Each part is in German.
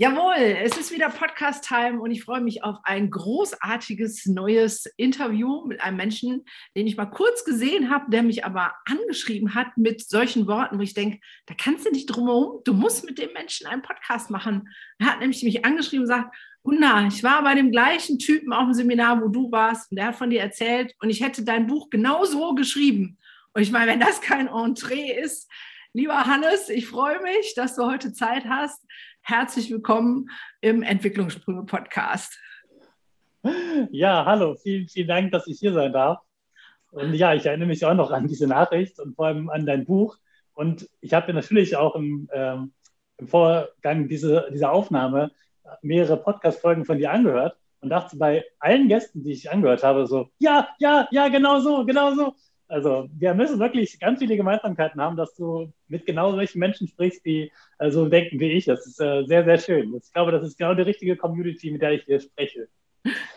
Jawohl, es ist wieder Podcast-Time und ich freue mich auf ein großartiges neues Interview mit einem Menschen, den ich mal kurz gesehen habe, der mich aber angeschrieben hat mit solchen Worten, wo ich denke, da kannst du nicht drum herum, du musst mit dem Menschen einen Podcast machen. Er hat nämlich mich angeschrieben und gesagt, Gunnar, ich war bei dem gleichen Typen auf dem Seminar, wo du warst und der hat von dir erzählt und ich hätte dein Buch genau so geschrieben. Und ich meine, wenn das kein Entree ist, Lieber Hannes, ich freue mich, dass du heute Zeit hast. Herzlich willkommen im Entwicklungssprünge Podcast. Ja, hallo, vielen, vielen Dank, dass ich hier sein darf. Und ja, ich erinnere mich auch noch an diese Nachricht und vor allem an dein Buch. Und ich habe natürlich auch im, ähm, im Vorgang diese, dieser Aufnahme mehrere Podcast-Folgen von dir angehört und dachte bei allen Gästen, die ich angehört habe, so, ja, ja, ja, genau so, genau so. Also wir müssen wirklich ganz viele Gemeinsamkeiten haben, dass du mit genau solchen Menschen sprichst, die so denken wie ich. Das ist äh, sehr, sehr schön. Ich glaube, das ist genau die richtige Community, mit der ich hier spreche.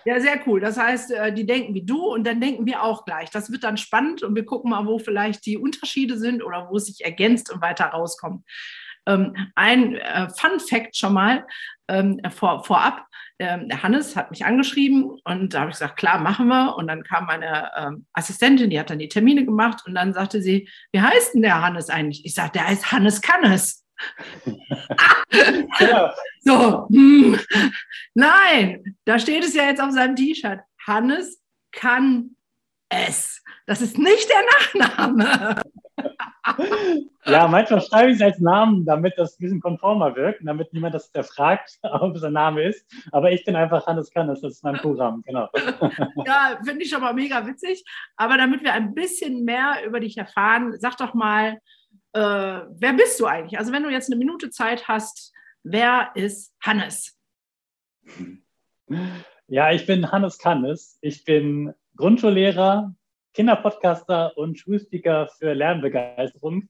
Ja, sehr cool. Das heißt, äh, die denken wie du und dann denken wir auch gleich. Das wird dann spannend und wir gucken mal, wo vielleicht die Unterschiede sind oder wo es sich ergänzt und weiter rauskommt. Ähm, ein äh, Fun Fact schon mal ähm, vor, vorab. Ähm, der Hannes hat mich angeschrieben und da habe ich gesagt, klar, machen wir. Und dann kam meine ähm, Assistentin, die hat dann die Termine gemacht und dann sagte sie, wie heißt denn der Hannes eigentlich? Ich sagte, der heißt Hannes Kannes. ja. So, hm. nein, da steht es ja jetzt auf seinem T-Shirt. Hannes kann es. Das ist nicht der Nachname ja, manchmal schreibe ich es als Namen, damit das ein bisschen konformer wirkt, damit niemand das fragt, ob es ein Name ist. Aber ich bin einfach Hannes Kannes, das ist mein Programm, genau. ja, finde ich schon mal mega witzig. Aber damit wir ein bisschen mehr über dich erfahren, sag doch mal, äh, wer bist du eigentlich? Also wenn du jetzt eine Minute Zeit hast, wer ist Hannes? Ja, ich bin Hannes Kannes. Ich bin Grundschullehrer, Kinderpodcaster und Schulspeaker für Lernbegeisterung.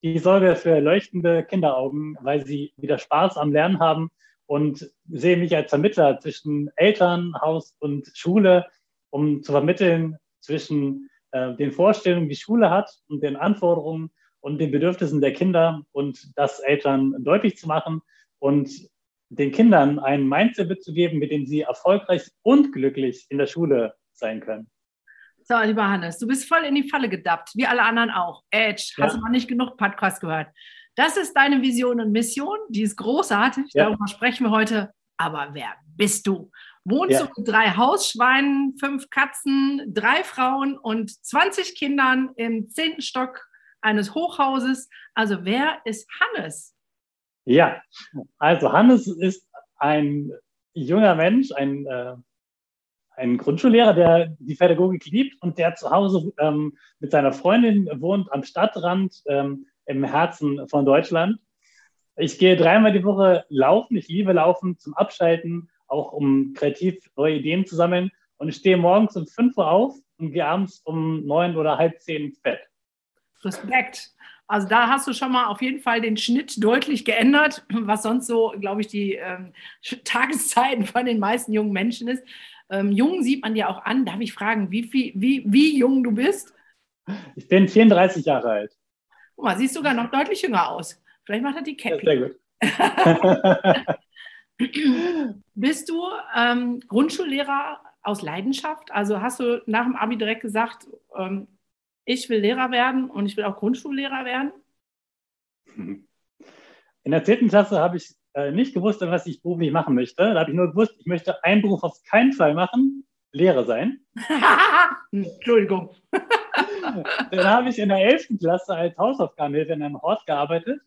Ich sorge für leuchtende Kinderaugen, weil sie wieder Spaß am Lernen haben und sehe mich als Vermittler zwischen Eltern, Haus und Schule, um zu vermitteln zwischen äh, den Vorstellungen, die Schule hat und den Anforderungen und den Bedürfnissen der Kinder und das Eltern deutlich zu machen und den Kindern ein Mindset mitzugeben, mit dem sie erfolgreich und glücklich in der Schule sein können. So, lieber Hannes, du bist voll in die Falle gedappt, wie alle anderen auch. Edge, ja. hast du noch nicht genug Podcast gehört. Das ist deine Vision und Mission, die ist großartig, ja. darüber sprechen wir heute. Aber wer bist du? Wohnst ja. du mit drei Hausschweinen, fünf Katzen, drei Frauen und 20 Kindern im zehnten Stock eines Hochhauses? Also wer ist Hannes? Ja, also Hannes ist ein junger Mensch, ein äh, ein Grundschullehrer, der die Pädagogik liebt und der zu Hause ähm, mit seiner Freundin wohnt am Stadtrand ähm, im Herzen von Deutschland. Ich gehe dreimal die Woche laufen. Ich liebe Laufen zum Abschalten, auch um kreativ neue Ideen zu sammeln. Und ich stehe morgens um 5 Uhr auf und gehe abends um 9 oder halb 10 ins Bett. Respekt. Also da hast du schon mal auf jeden Fall den Schnitt deutlich geändert, was sonst so, glaube ich, die ähm, Tageszeiten von den meisten jungen Menschen ist. Ähm, jung sieht man dir auch an. Darf ich fragen, wie, viel, wie, wie jung du bist? Ich bin 34 Jahre alt. Guck mal, siehst sogar noch deutlich jünger aus. Vielleicht macht er die Cappy. sehr gut. bist du ähm, Grundschullehrer aus Leidenschaft? Also hast du nach dem Abi direkt gesagt, ähm, ich will Lehrer werden und ich will auch Grundschullehrer werden? In der 10. Klasse habe ich äh, nicht gewusst, was ich beruflich machen möchte. Da habe ich nur gewusst, ich möchte einen Beruf auf keinen Fall machen, Lehrer sein. Entschuldigung. Dann habe ich in der 11. Klasse als Hausaufgabenhilfe in einem Hort gearbeitet.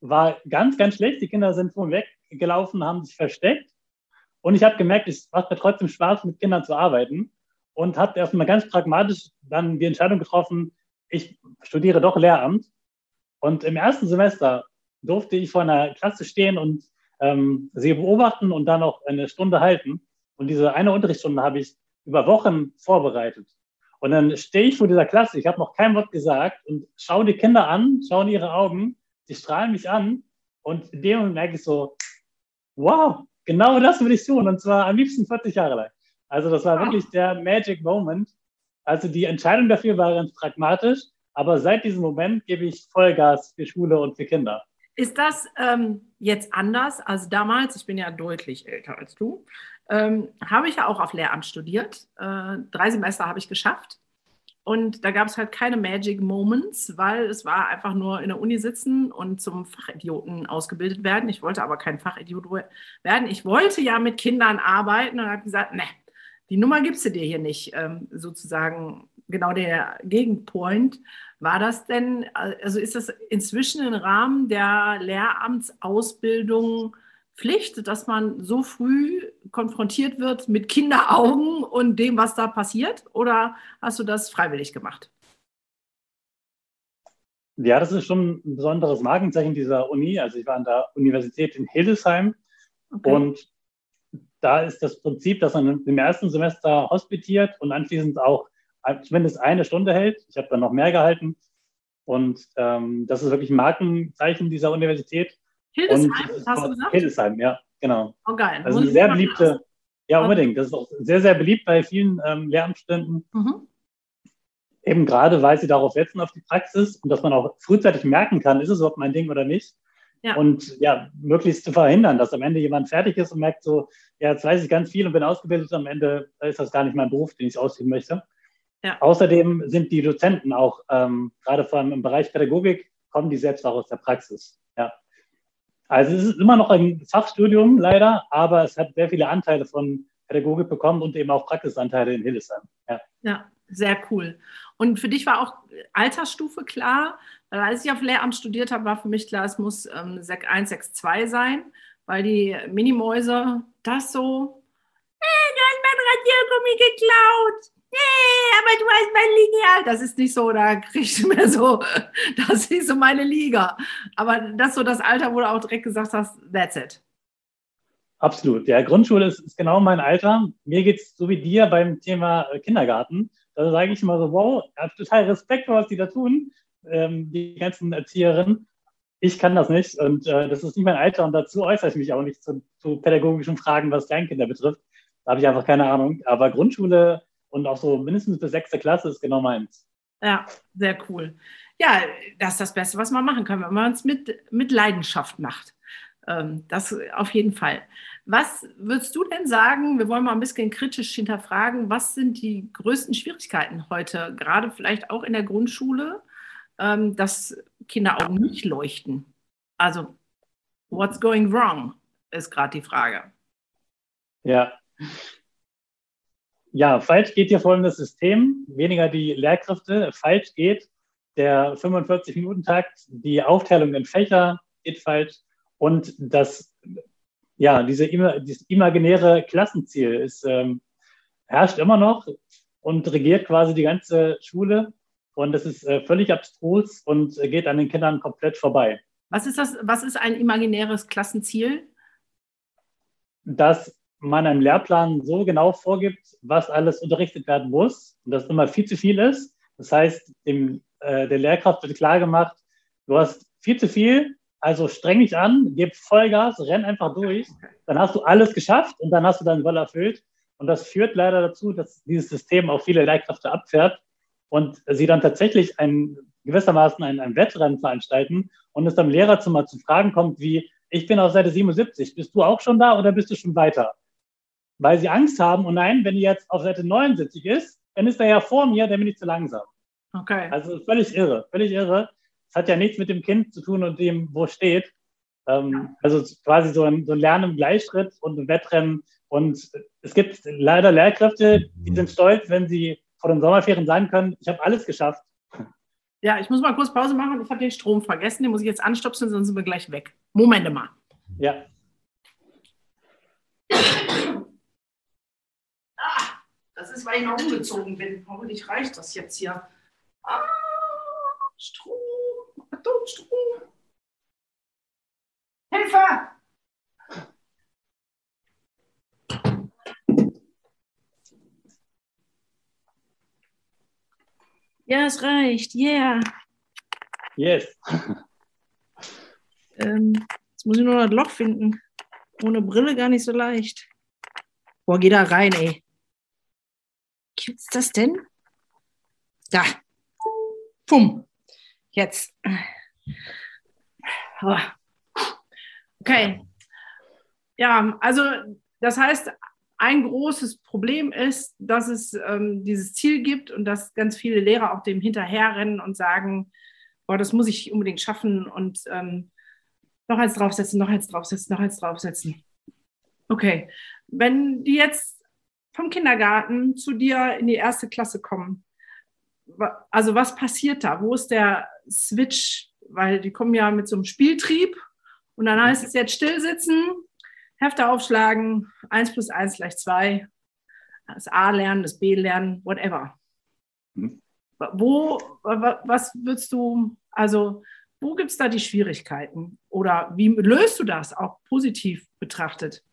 War ganz, ganz schlecht. Die Kinder sind von weggelaufen, haben sich versteckt. Und ich habe gemerkt, es macht mir trotzdem Spaß, mit Kindern zu arbeiten. Und habe erstmal ganz pragmatisch dann die Entscheidung getroffen, ich studiere doch Lehramt. Und im ersten Semester durfte ich vor einer Klasse stehen und ähm, sie beobachten und dann auch eine Stunde halten. Und diese eine Unterrichtsstunde habe ich über Wochen vorbereitet. Und dann stehe ich vor dieser Klasse, ich habe noch kein Wort gesagt und schaue die Kinder an, schaue in ihre Augen, sie strahlen mich an und in dem Moment merke ich so, wow, genau das will ich tun und zwar am liebsten 40 Jahre lang. Also das war wirklich der Magic Moment. Also die Entscheidung dafür war ganz pragmatisch, aber seit diesem Moment gebe ich Vollgas für Schule und für Kinder. Ist das ähm, jetzt anders als damals? Ich bin ja deutlich älter als du. Ähm, habe ich ja auch auf Lehramt studiert. Äh, drei Semester habe ich geschafft. Und da gab es halt keine Magic Moments, weil es war einfach nur in der Uni sitzen und zum Fachidioten ausgebildet werden. Ich wollte aber kein Fachidiot werden. Ich wollte ja mit Kindern arbeiten und habe gesagt, ne, die Nummer gibst du dir hier nicht. Ähm, sozusagen genau der Gegenpoint. War das denn, also ist das inzwischen im Rahmen der Lehramtsausbildung Pflicht, dass man so früh konfrontiert wird mit Kinderaugen und dem, was da passiert? Oder hast du das freiwillig gemacht? Ja, das ist schon ein besonderes Markenzeichen dieser Uni. Also ich war an der Universität in Hildesheim okay. und da ist das Prinzip, dass man im ersten Semester hospitiert und anschließend auch zumindest eine Stunde hält. Ich habe dann noch mehr gehalten. Und ähm, das ist wirklich ein Markenzeichen dieser Universität. Hildesheim, hast du gesagt? Hildesheim, ja, genau. Oh, geil. Also eine sehr beliebte, ja, unbedingt. Das ist auch sehr, sehr beliebt bei vielen ähm, Lehramtsstudenten. Mhm. Eben gerade, weil sie darauf setzen, auf die Praxis und dass man auch frühzeitig merken kann, ist es überhaupt mein Ding oder nicht. Ja. Und ja, möglichst zu verhindern, dass am Ende jemand fertig ist und merkt so, ja, jetzt weiß ich ganz viel und bin ausgebildet, am Ende ist das gar nicht mein Beruf, den ich ausüben möchte. Ja. Außerdem sind die Dozenten auch, ähm, gerade vor allem im Bereich Pädagogik, kommen die selbst auch aus der Praxis. Ja. Also es ist immer noch ein Fachstudium leider, aber es hat sehr viele Anteile von Pädagogik bekommen und eben auch Praxisanteile in Hildesheim. Ja. ja, sehr cool. Und für dich war auch Altersstufe klar, weil als ich auf Lehramt studiert habe, war für mich klar, es muss ähm, Sek 1, Sek 2 sein, weil die Minimäuse das so, hey, du hast mein Radiergummi geklaut nee, aber du hast mein Lineal. Das ist nicht so, da kriegst du mehr so, das ist so meine Liga. Aber das ist so das Alter, wo du auch direkt gesagt hast, that's it. Absolut. Ja, Grundschule ist, ist genau mein Alter. Mir geht es so wie dir beim Thema äh, Kindergarten. Da sage ich immer so, wow, total Respekt vor, was die da tun, ähm, die ganzen Erzieherinnen. Ich kann das nicht und äh, das ist nicht mein Alter und dazu äußere ich mich auch nicht zu, zu pädagogischen Fragen, was Kleinkinder betrifft. Da habe ich einfach keine Ahnung. Aber Grundschule und auch so mindestens bis sechste Klasse ist genau meins. Ja, sehr cool. Ja, das ist das Beste, was man machen kann, wenn man es mit, mit Leidenschaft macht. Ähm, das auf jeden Fall. Was würdest du denn sagen? Wir wollen mal ein bisschen kritisch hinterfragen. Was sind die größten Schwierigkeiten heute, gerade vielleicht auch in der Grundschule, ähm, dass Kinderaugen nicht leuchten? Also, what's going wrong, ist gerade die Frage. Ja, ja, falsch geht hier vor allem das System, weniger die Lehrkräfte. Falsch geht der 45-Minuten-Takt, die Aufteilung in Fächer geht falsch und das, ja, diese, dieses imaginäre Klassenziel ist, ähm, herrscht immer noch und regiert quasi die ganze Schule und das ist äh, völlig abstrus und geht an den Kindern komplett vorbei. Was ist das? Was ist ein imaginäres Klassenziel? Dass man einem Lehrplan so genau vorgibt, was alles unterrichtet werden muss und das immer viel zu viel ist. Das heißt, dem, äh, der Lehrkraft wird klar gemacht, du hast viel zu viel, also streng dich an, gib Vollgas, renn einfach durch, dann hast du alles geschafft und dann hast du deinen Soll erfüllt. Und das führt leider dazu, dass dieses System auch viele Lehrkräfte abfährt und sie dann tatsächlich ein, gewissermaßen ein, ein Wettrennen veranstalten und es dann im Lehrerzimmer zu Fragen kommt wie, ich bin auf Seite 77, bist du auch schon da oder bist du schon weiter? Weil sie Angst haben, und nein, wenn die jetzt auf Seite 79 ist, dann ist er ja vor mir, dann bin ich zu langsam. Okay. Also völlig irre, völlig irre. Es hat ja nichts mit dem Kind zu tun und dem, wo steht. Ähm, also quasi so ein, so ein Lernen im Gleichschritt und ein Wettrennen. Und es gibt leider Lehrkräfte, die sind stolz, wenn sie vor den Sommerferien sagen können, ich habe alles geschafft. Ja, ich muss mal kurz Pause machen. Ich habe den Strom vergessen. Den muss ich jetzt anstopfen, sonst sind wir gleich weg. Moment mal. Ja. Das ist, weil ich noch umgezogen bin. Hoffentlich reicht das jetzt hier. Ah, Strom. Achtung, Hilfe! Ja, es reicht. Yeah. Yes. ähm, jetzt muss ich nur noch das Loch finden. Ohne Brille gar nicht so leicht. Boah, geh da rein, ey. Gibt's das denn? Da. Pum. Jetzt. Oh. Okay. Ja, also das heißt, ein großes Problem ist, dass es ähm, dieses Ziel gibt und dass ganz viele Lehrer auch dem hinterherrennen und sagen, boah, das muss ich unbedingt schaffen und ähm, noch eins draufsetzen, noch eins draufsetzen, noch eins draufsetzen. Okay, wenn die jetzt vom Kindergarten zu dir in die erste Klasse kommen, also was passiert da? Wo ist der Switch? Weil die kommen ja mit so einem Spieltrieb und dann heißt es jetzt stillsitzen, Hefte aufschlagen, 1 plus 1 gleich 2, das A lernen, das B lernen, whatever. Mhm. Wo, was würdest du, also wo gibt es da die Schwierigkeiten? Oder wie löst du das auch positiv betrachtet?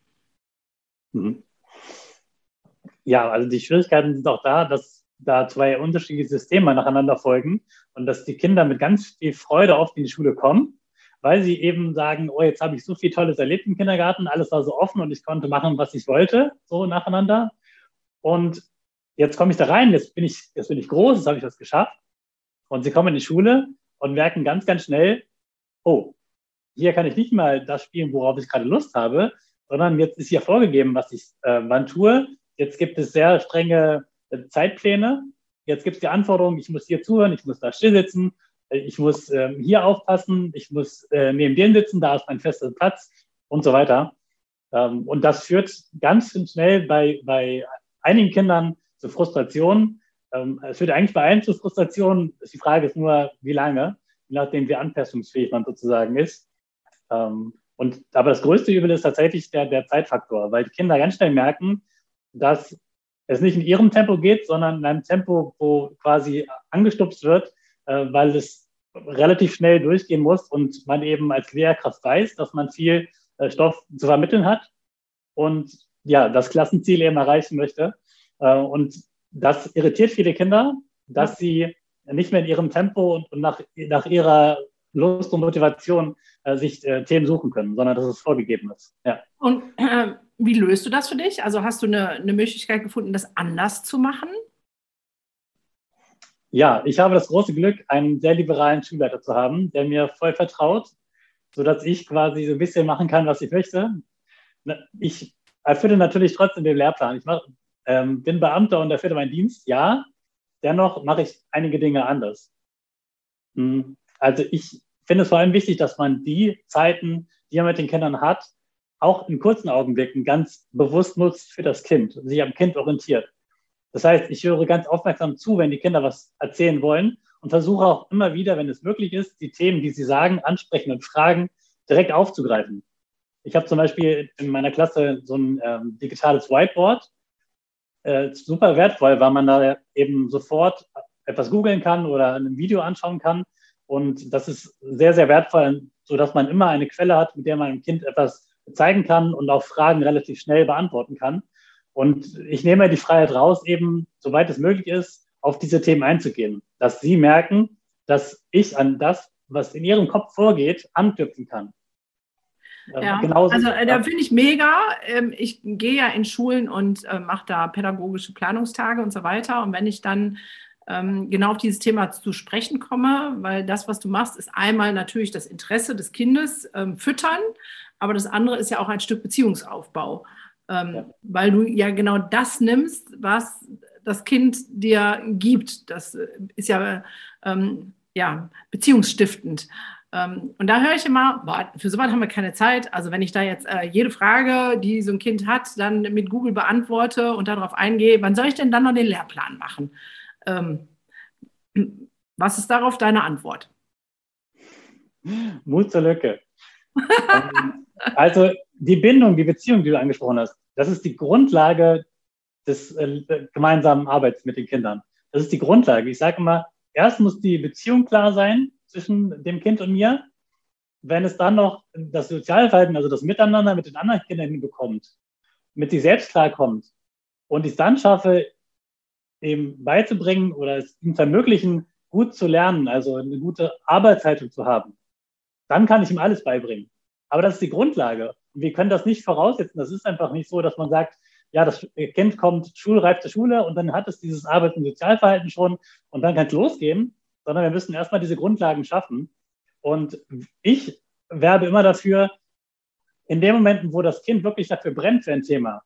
Mhm. Ja, also die Schwierigkeiten sind auch da, dass da zwei unterschiedliche Systeme nacheinander folgen und dass die Kinder mit ganz viel Freude oft in die Schule kommen weil sie eben sagen, oh, jetzt habe ich so viel Tolles erlebt im Kindergarten, alles war so offen und ich konnte machen, was ich wollte, so nacheinander. Und jetzt komme ich da rein, jetzt bin ich, jetzt bin ich groß, jetzt habe ich das geschafft. Und sie kommen in die Schule und merken ganz, ganz schnell, oh, hier kann ich nicht mal das spielen, worauf ich gerade Lust habe, sondern jetzt ist hier vorgegeben, was ich äh, wann tue. Jetzt gibt es sehr strenge äh, Zeitpläne. Jetzt gibt es die Anforderung, ich muss hier zuhören, ich muss da still sitzen ich muss äh, hier aufpassen, ich muss äh, neben dem sitzen, da ist mein fester Platz und so weiter. Ähm, und das führt ganz schnell bei, bei einigen Kindern zu Frustration. Ähm, es führt eigentlich bei allen zu Frustration. Die Frage ist nur, wie lange, nachdem, wie anpassungsfähig man sozusagen ist. Ähm, und, aber das größte Übel ist tatsächlich der, der Zeitfaktor, weil die Kinder ganz schnell merken, dass es nicht in ihrem Tempo geht, sondern in einem Tempo, wo quasi angestupst wird, äh, weil es relativ schnell durchgehen muss und man eben als Lehrkraft weiß, dass man viel äh, Stoff zu vermitteln hat und ja, das Klassenziel eben erreichen möchte. Äh, und das irritiert viele Kinder, dass sie nicht mehr in ihrem Tempo und, nach, nach ihrer Lust und Motivation äh, sich äh, Themen suchen können, sondern dass es vorgegeben ist. Ja. Und äh, wie löst du das für dich? Also hast du eine, eine Möglichkeit gefunden, das anders zu machen? Ja, ich habe das große Glück, einen sehr liberalen Schulleiter zu haben, der mir voll vertraut, sodass ich quasi so ein bisschen machen kann, was ich möchte. Ich erfülle natürlich trotzdem den Lehrplan. Ich mach, ähm, bin Beamter und erfülle meinen Dienst, ja. Dennoch mache ich einige Dinge anders. Hm, also ich finde es vor allem wichtig, dass man die Zeiten, die man mit den Kindern hat, auch in kurzen Augenblicken ganz bewusst nutzt für das Kind sich am Kind orientiert. Das heißt, ich höre ganz aufmerksam zu, wenn die Kinder was erzählen wollen und versuche auch immer wieder, wenn es möglich ist, die Themen, die sie sagen, ansprechen und fragen, direkt aufzugreifen. Ich habe zum Beispiel in meiner Klasse so ein ähm, digitales Whiteboard. Äh, super wertvoll, weil man da eben sofort etwas googeln kann oder ein Video anschauen kann. Und das ist sehr, sehr wertvoll, sodass man immer eine Quelle hat, mit der man dem Kind etwas zeigen kann und auch Fragen relativ schnell beantworten kann. Und ich nehme die Freiheit raus, eben, soweit es möglich ist, auf diese Themen einzugehen, dass sie merken, dass ich an das, was in ihrem Kopf vorgeht, anknüpfen kann. Ähm, ja, Genauso, also äh, da finde ich mega. Ähm, ich gehe ja in Schulen und äh, mache da pädagogische Planungstage und so weiter. Und wenn ich dann genau auf dieses Thema zu sprechen komme, weil das, was du machst, ist einmal natürlich das Interesse des Kindes füttern, aber das andere ist ja auch ein Stück Beziehungsaufbau ähm, weil du ja genau das nimmst, was das Kind dir gibt. Das ist ja, ähm, ja beziehungsstiftend. Ähm, und da höre ich immer, boah, für sowas haben wir keine Zeit. Also wenn ich da jetzt äh, jede Frage, die so ein Kind hat, dann mit Google beantworte und darauf eingehe, wann soll ich denn dann noch den Lehrplan machen? Ähm, was ist darauf deine Antwort? Mut zur Lücke. Ähm, also die Bindung, die Beziehung, die du angesprochen hast, das ist die Grundlage des äh, gemeinsamen Arbeits mit den Kindern. Das ist die Grundlage. Ich sage immer, erst muss die Beziehung klar sein zwischen dem Kind und mir. Wenn es dann noch das Sozialverhalten, also das Miteinander mit den anderen Kindern hinbekommt, mit sich selbst klarkommt und ich es dann schaffe, eben beizubringen oder es ihm zu ermöglichen, gut zu lernen, also eine gute Arbeitshaltung zu haben, dann kann ich ihm alles beibringen. Aber das ist die Grundlage. Und wir können das nicht voraussetzen. Das ist einfach nicht so, dass man sagt, ja, das Kind kommt schulreif zur Schule und dann hat es dieses Arbeits- und Sozialverhalten schon und dann kann es losgehen, sondern wir müssen erstmal diese Grundlagen schaffen. Und ich werbe immer dafür, in den Momenten, wo das Kind wirklich dafür brennt für ein Thema,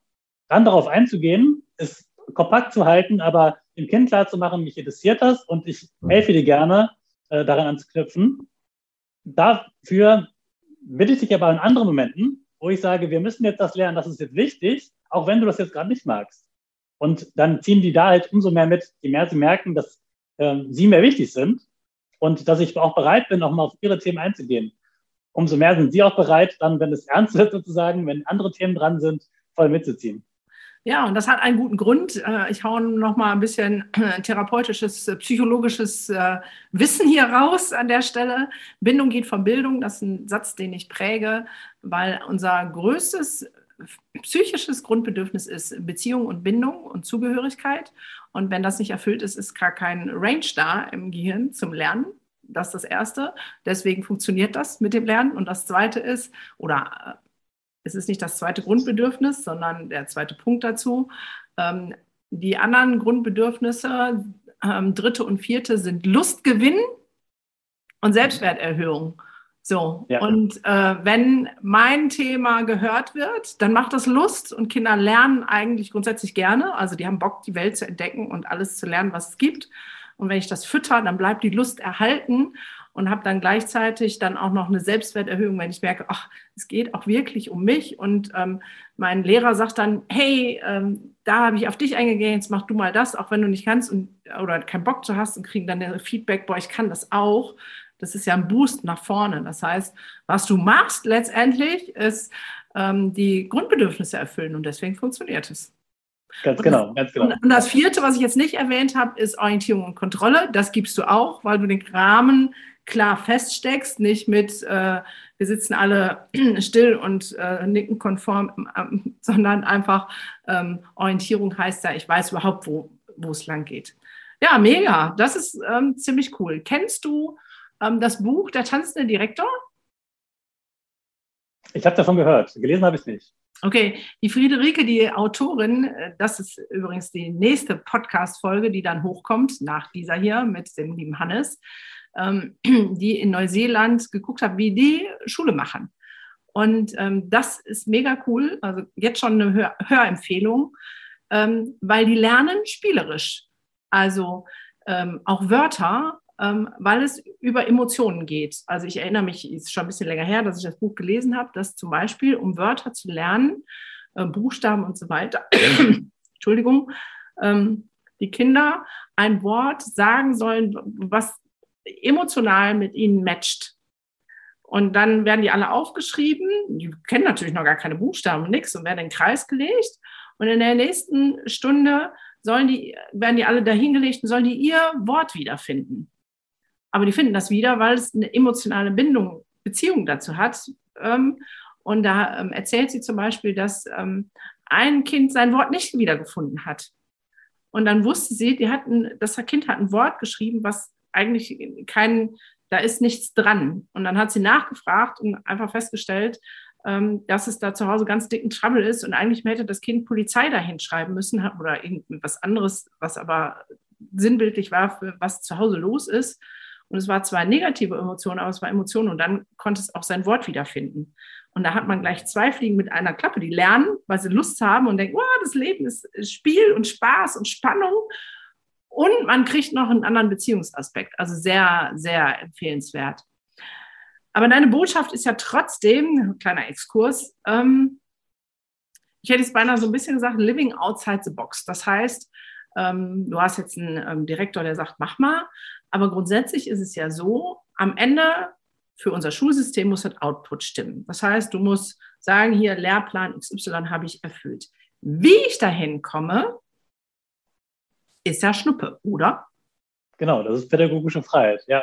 dann darauf einzugehen, es kompakt zu halten, aber dem Kind klar zu machen, mich interessiert das und ich helfe dir gerne, äh, daran anzuknüpfen. Dafür bitte ich dich aber in anderen Momenten, wo ich sage, wir müssen jetzt das lernen, das ist jetzt wichtig, auch wenn du das jetzt gerade nicht magst. Und dann ziehen die da halt umso mehr mit, je mehr sie merken, dass ähm, sie mehr wichtig sind und dass ich auch bereit bin, auch mal auf ihre Themen einzugehen. Umso mehr sind sie auch bereit, dann, wenn es ernst wird sozusagen, wenn andere Themen dran sind, voll mitzuziehen. Ja, und das hat einen guten Grund. Äh, ich hau noch mal ein bisschen äh, therapeutisches, äh, psychologisches Wissen hier raus an der Stelle. Bindung geht von Bildung. Das ist ein Satz, den ich präge, weil unser größtes psychisches Grundbedürfnis ist Beziehung und Bindung und Zugehörigkeit. Und wenn das nicht erfüllt ist, ist gar kein Range da im Gehirn zum Lernen. Das ist das Erste. Deswegen funktioniert das mit dem Lernen. Und das Zweite ist, oder es ist nicht das zweite Grundbedürfnis, sondern der zweite Punkt dazu. Ähm, die anderen Grundbedürfnisse, ähm, dritte und vierte, sind Lustgewinn und Selbstwerterhöhung. So, ja. und äh, wenn mein Thema gehört wird, dann macht das Lust und Kinder lernen eigentlich grundsätzlich gerne. Also die haben Bock, die Welt zu entdecken und alles zu lernen, was es gibt. Und wenn ich das fütter, dann bleibt die Lust erhalten und habe dann gleichzeitig dann auch noch eine Selbstwerterhöhung, wenn ich merke, ach, es geht auch wirklich um mich. Und ähm, mein Lehrer sagt dann, hey, ähm, da habe ich auf dich eingegangen, jetzt mach du mal das, auch wenn du nicht kannst und, oder keinen Bock zu hast und kriegen dann Feedback, boah, ich kann das auch. Das ist ja ein Boost nach vorne. Das heißt, was du machst letztendlich, ist ähm, die Grundbedürfnisse erfüllen und deswegen funktioniert es. Ganz genau, ganz genau. Und das vierte, was ich jetzt nicht erwähnt habe, ist Orientierung und Kontrolle. Das gibst du auch, weil du den Rahmen klar feststeckst, nicht mit, äh, wir sitzen alle still und äh, nicken konform, äh, sondern einfach ähm, Orientierung heißt ja, ich weiß überhaupt, wo, wo es lang geht. Ja, mega. Das ist ähm, ziemlich cool. Kennst du ähm, das Buch Der tanzende Direktor? Ich habe davon gehört. Gelesen habe ich es nicht. Okay, die Friederike, die Autorin, äh, das ist übrigens die nächste Podcast-Folge, die dann hochkommt, nach dieser hier mit dem lieben Hannes, ähm, die in Neuseeland geguckt hat, wie die Schule machen. Und ähm, das ist mega cool, also jetzt schon eine Hör Hörempfehlung, ähm, weil die lernen spielerisch. Also ähm, auch Wörter ähm, weil es über Emotionen geht. Also ich erinnere mich, ist schon ein bisschen länger her, dass ich das Buch gelesen habe, dass zum Beispiel, um Wörter zu lernen, äh, Buchstaben und so weiter, Entschuldigung, ähm, die Kinder ein Wort sagen sollen, was emotional mit ihnen matcht. Und dann werden die alle aufgeschrieben. Die kennen natürlich noch gar keine Buchstaben und nichts und werden in den Kreis gelegt. Und in der nächsten Stunde sollen die, werden die alle dahingelegt und sollen die ihr Wort wiederfinden aber die finden das wieder, weil es eine emotionale Bindung, Beziehung dazu hat. Ähm, und da ähm, erzählt sie zum Beispiel, dass ähm, ein Kind sein Wort nicht wiedergefunden hat. Und dann wusste sie, die hatten, das Kind hat ein Wort geschrieben, was eigentlich kein, da ist nichts dran. Und dann hat sie nachgefragt und einfach festgestellt, dass es da zu Hause ganz dicken Trouble ist und eigentlich hätte das Kind Polizei dahin schreiben müssen oder irgendwas anderes, was aber sinnbildlich war, für was zu Hause los ist. Und es war zwar negative Emotionen, aber es war Emotionen und dann konnte es auch sein Wort wiederfinden. Und da hat man gleich zwei Fliegen mit einer Klappe, die lernen, weil sie Lust haben und denken, oh, das Leben ist Spiel und Spaß und Spannung. Und man kriegt noch einen anderen Beziehungsaspekt. Also sehr, sehr empfehlenswert. Aber deine Botschaft ist ja trotzdem, kleiner Exkurs, ähm, ich hätte es beinahe so ein bisschen gesagt, living outside the box. Das heißt, ähm, du hast jetzt einen ähm, Direktor, der sagt, mach mal, aber grundsätzlich ist es ja so, am Ende für unser Schulsystem muss das Output stimmen. Das heißt, du musst sagen, hier Lehrplan XY habe ich erfüllt. Wie ich dahin komme, ist ja Schnuppe, oder? Genau, das ist pädagogische Freiheit, ja.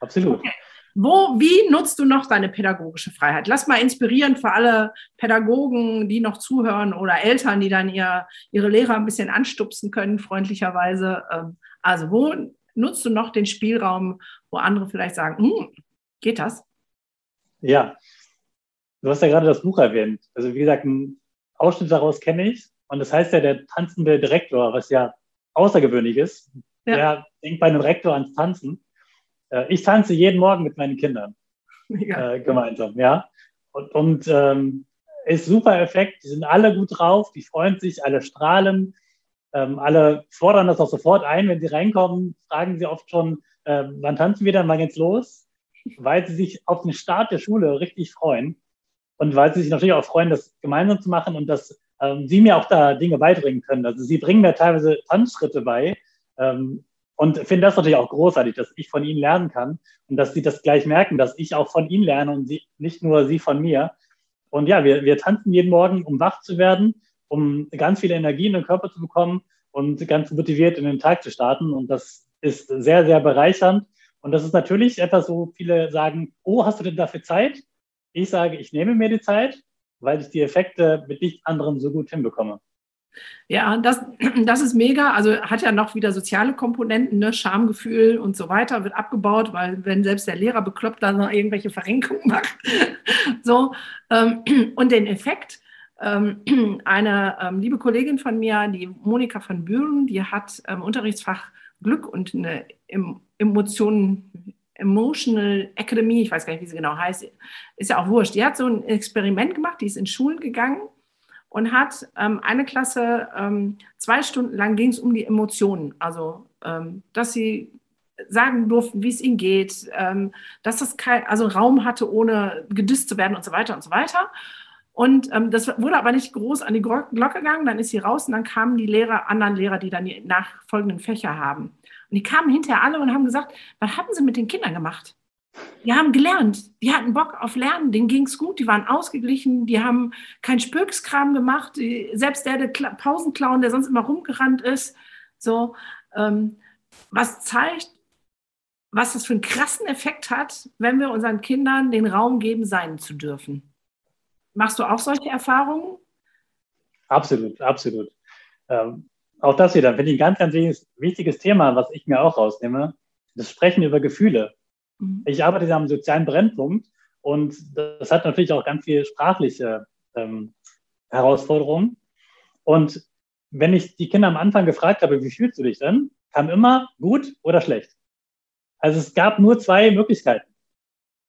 Absolut. Okay. Wo, wie nutzt du noch deine pädagogische Freiheit? Lass mal inspirieren für alle Pädagogen, die noch zuhören oder Eltern, die dann ihr, ihre Lehrer ein bisschen anstupsen können, freundlicherweise. Ähm, also, wo nutzt du noch den Spielraum, wo andere vielleicht sagen, hm, geht das? Ja, du hast ja gerade das Buch erwähnt. Also, wie gesagt, ein Ausschnitt daraus kenne ich. Und das heißt ja der tanzende Direktor, was ja außergewöhnlich ist. Ja. Der denkt bei einem Rektor ans Tanzen. Äh, ich tanze jeden Morgen mit meinen Kindern ja. äh, gemeinsam, ja. Und, und ähm, ist super Effekt. Die sind alle gut drauf, die freuen sich, alle strahlen. Ähm, alle fordern das auch sofort ein, wenn sie reinkommen, fragen sie oft schon, äh, wann tanzen wir dann, wann geht's los? Weil sie sich auf den Start der Schule richtig freuen und weil sie sich natürlich auch freuen, das gemeinsam zu machen und dass ähm, sie mir auch da Dinge beibringen können. Also sie bringen mir teilweise Tanzschritte bei, ähm, und finde das natürlich auch großartig, dass ich von ihnen lernen kann und dass sie das gleich merken, dass ich auch von ihnen lerne und sie, nicht nur sie von mir. Und ja, wir, wir tanzen jeden Morgen, um wach zu werden, um ganz viele Energie in den Körper zu bekommen und ganz motiviert in den Tag zu starten. Und das ist sehr, sehr bereichernd. Und das ist natürlich etwas, wo viele sagen, oh, hast du denn dafür Zeit? Ich sage, ich nehme mir die Zeit, weil ich die Effekte mit nichts anderem so gut hinbekomme. Ja, das, das ist mega. Also hat ja noch wieder soziale Komponenten, ne? Schamgefühl und so weiter wird abgebaut, weil wenn selbst der Lehrer bekloppt dann noch irgendwelche Verrenkungen macht. so, ähm, und den Effekt, ähm, eine ähm, liebe Kollegin von mir, die Monika von Büren, die hat Unterrichtsfach Glück und eine Emotionen, Emotional Academy, ich weiß gar nicht, wie sie genau heißt, ist ja auch wurscht. Die hat so ein Experiment gemacht, die ist in Schulen gegangen und hat ähm, eine Klasse ähm, zwei Stunden lang ging es um die Emotionen. Also, ähm, dass sie sagen durften, wie es ihnen geht, ähm, dass das kein, also Raum hatte, ohne gedisst zu werden und so weiter und so weiter. Und ähm, das wurde aber nicht groß an die Glocke gegangen. Dann ist sie raus und dann kamen die Lehrer, anderen Lehrer, die dann die nachfolgenden Fächer haben. Und die kamen hinterher alle und haben gesagt, was haben sie mit den Kindern gemacht? Die haben gelernt, die hatten Bock auf Lernen, denen ging es gut, die waren ausgeglichen, die haben keinen Spökskram gemacht, selbst der, der Pausenclown, der sonst immer rumgerannt ist, so, ähm, was zeigt, was das für einen krassen Effekt hat, wenn wir unseren Kindern den Raum geben, sein zu dürfen. Machst du auch solche Erfahrungen? Absolut, absolut. Ähm, auch das wieder, finde ich ein ganz, ganz wichtiges Thema, was ich mir auch rausnehme, das Sprechen über Gefühle. Mhm. Ich arbeite am sozialen Brennpunkt und das hat natürlich auch ganz viele sprachliche ähm, Herausforderungen. Und wenn ich die Kinder am Anfang gefragt habe, wie fühlst du dich denn, kam immer gut oder schlecht. Also es gab nur zwei Möglichkeiten.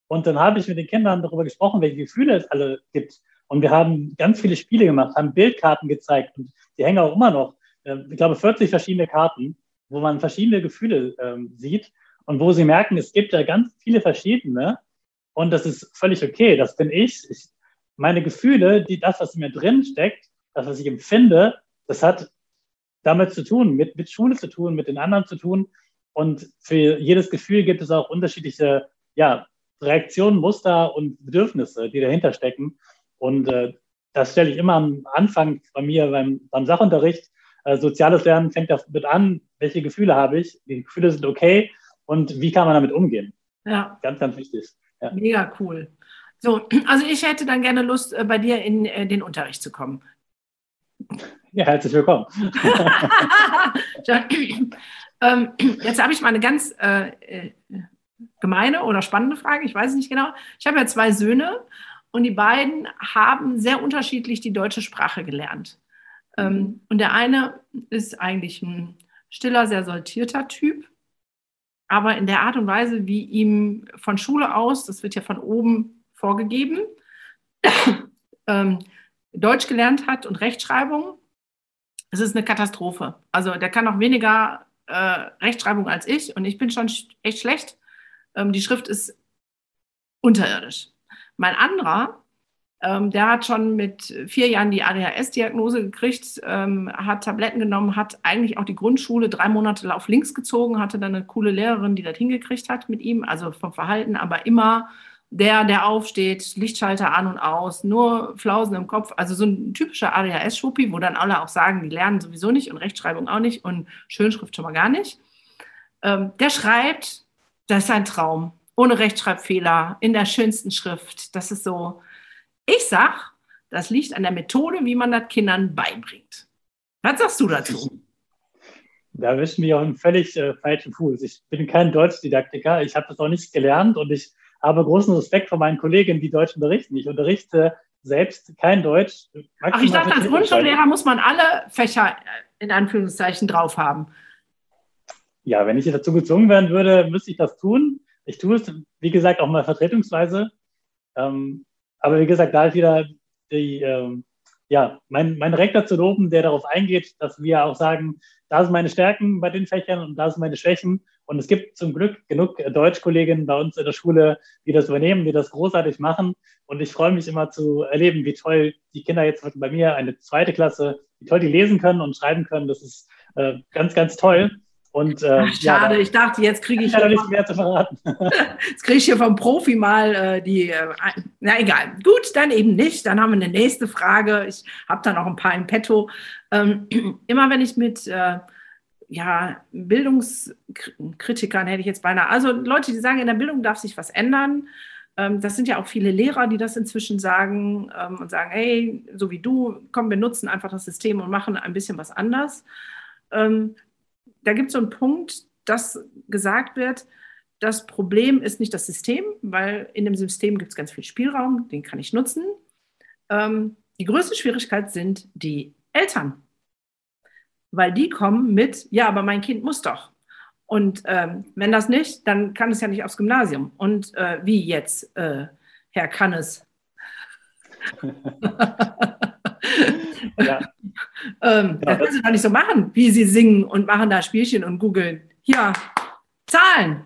Und dann habe ich mit den Kindern darüber gesprochen, welche Gefühle es alle gibt. Und wir haben ganz viele Spiele gemacht, haben Bildkarten gezeigt und die hängen auch immer noch. Äh, ich glaube, 40 verschiedene Karten, wo man verschiedene Gefühle ähm, sieht und wo sie merken, es gibt ja ganz viele verschiedene und das ist völlig okay. Das bin ich. ich meine Gefühle, die, das, was in mir drin steckt, das, was ich empfinde, das hat damit zu tun, mit, mit Schule zu tun, mit den anderen zu tun. Und für jedes Gefühl gibt es auch unterschiedliche ja, Reaktionen, Muster und Bedürfnisse, die dahinter stecken. Und äh, das stelle ich immer am Anfang bei mir beim, beim Sachunterricht. Äh, soziales Lernen fängt damit an, welche Gefühle habe ich. Die Gefühle sind okay und wie kann man damit umgehen. Ja. Ganz, ganz wichtig. Ja. Mega cool. So, also ich hätte dann gerne Lust, äh, bei dir in äh, den Unterricht zu kommen. Ja, herzlich willkommen. ähm, jetzt habe ich mal eine ganz äh, gemeine oder spannende Frage, ich weiß es nicht genau. Ich habe ja zwei Söhne und die beiden haben sehr unterschiedlich die deutsche Sprache gelernt. Ähm, mhm. und der eine ist eigentlich ein stiller, sehr sortierter Typ aber in der Art und Weise, wie ihm von Schule aus, das wird ja von oben vorgegeben, ähm, Deutsch gelernt hat und Rechtschreibung, es ist eine Katastrophe. Also der kann noch weniger äh, Rechtschreibung als ich und ich bin schon echt schlecht. Ähm, die Schrift ist unterirdisch. Mein anderer ähm, der hat schon mit vier Jahren die ADHS-Diagnose gekriegt, ähm, hat Tabletten genommen, hat eigentlich auch die Grundschule drei Monate auf links gezogen, hatte dann eine coole Lehrerin, die das hingekriegt hat mit ihm, also vom Verhalten, aber immer der, der aufsteht, Lichtschalter an und aus, nur Flausen im Kopf, also so ein typischer ADHS-Schuppi, wo dann alle auch sagen, die lernen sowieso nicht und Rechtschreibung auch nicht und Schönschrift schon mal gar nicht. Ähm, der schreibt, das ist ein Traum. ohne Rechtschreibfehler, in der schönsten Schrift. Das ist so, ich sag, das liegt an der Methode, wie man das Kindern beibringt. Was sagst du dazu? Da erwischen mich auf einen völlig äh, falschen Fuß. Ich bin kein Deutschdidaktiker, ich habe das auch nicht gelernt und ich habe großen Respekt vor meinen Kolleginnen, die Deutsch unterrichten. Ich unterrichte selbst kein Deutsch. Ach, ich dachte, als Grundschullehrer muss man alle Fächer in Anführungszeichen drauf haben. Ja, wenn ich dazu gezwungen werden würde, müsste ich das tun. Ich tue es, wie gesagt, auch mal vertretungsweise. Ähm, aber wie gesagt, da ist wieder die, ähm, ja, mein, mein Rektor zu loben, der darauf eingeht, dass wir auch sagen, da sind meine Stärken bei den Fächern und da sind meine Schwächen. Und es gibt zum Glück genug Deutschkolleginnen bei uns in der Schule, die das übernehmen, die das großartig machen. Und ich freue mich immer zu erleben, wie toll die Kinder jetzt bei mir, eine zweite Klasse, wie toll die lesen können und schreiben können. Das ist äh, ganz, ganz toll. Und, äh, Ach, schade, ja, ich dachte, jetzt kriege ich. Ja nicht mehr zu verraten. jetzt kriege ich hier vom Profi mal äh, die. Äh, na egal. Gut, dann eben nicht. Dann haben wir eine nächste Frage. Ich habe da noch ein paar im Petto. Ähm, immer wenn ich mit äh, ja, Bildungskritikern hätte ich jetzt beinahe, also Leute, die sagen, in der Bildung darf sich was ändern. Ähm, das sind ja auch viele Lehrer, die das inzwischen sagen ähm, und sagen, hey, so wie du, komm, wir nutzen einfach das System und machen ein bisschen was anders. Da gibt es so einen Punkt, dass gesagt wird, das Problem ist nicht das System, weil in dem System gibt es ganz viel Spielraum, den kann ich nutzen. Ähm, die größte Schwierigkeit sind die Eltern, weil die kommen mit, ja, aber mein Kind muss doch. Und ähm, wenn das nicht, dann kann es ja nicht aufs Gymnasium. Und äh, wie jetzt, äh, Herr Kannes? ja. ähm, ja. Das können Sie doch nicht so machen, wie Sie singen und machen da Spielchen und googeln. Ja, Zahlen.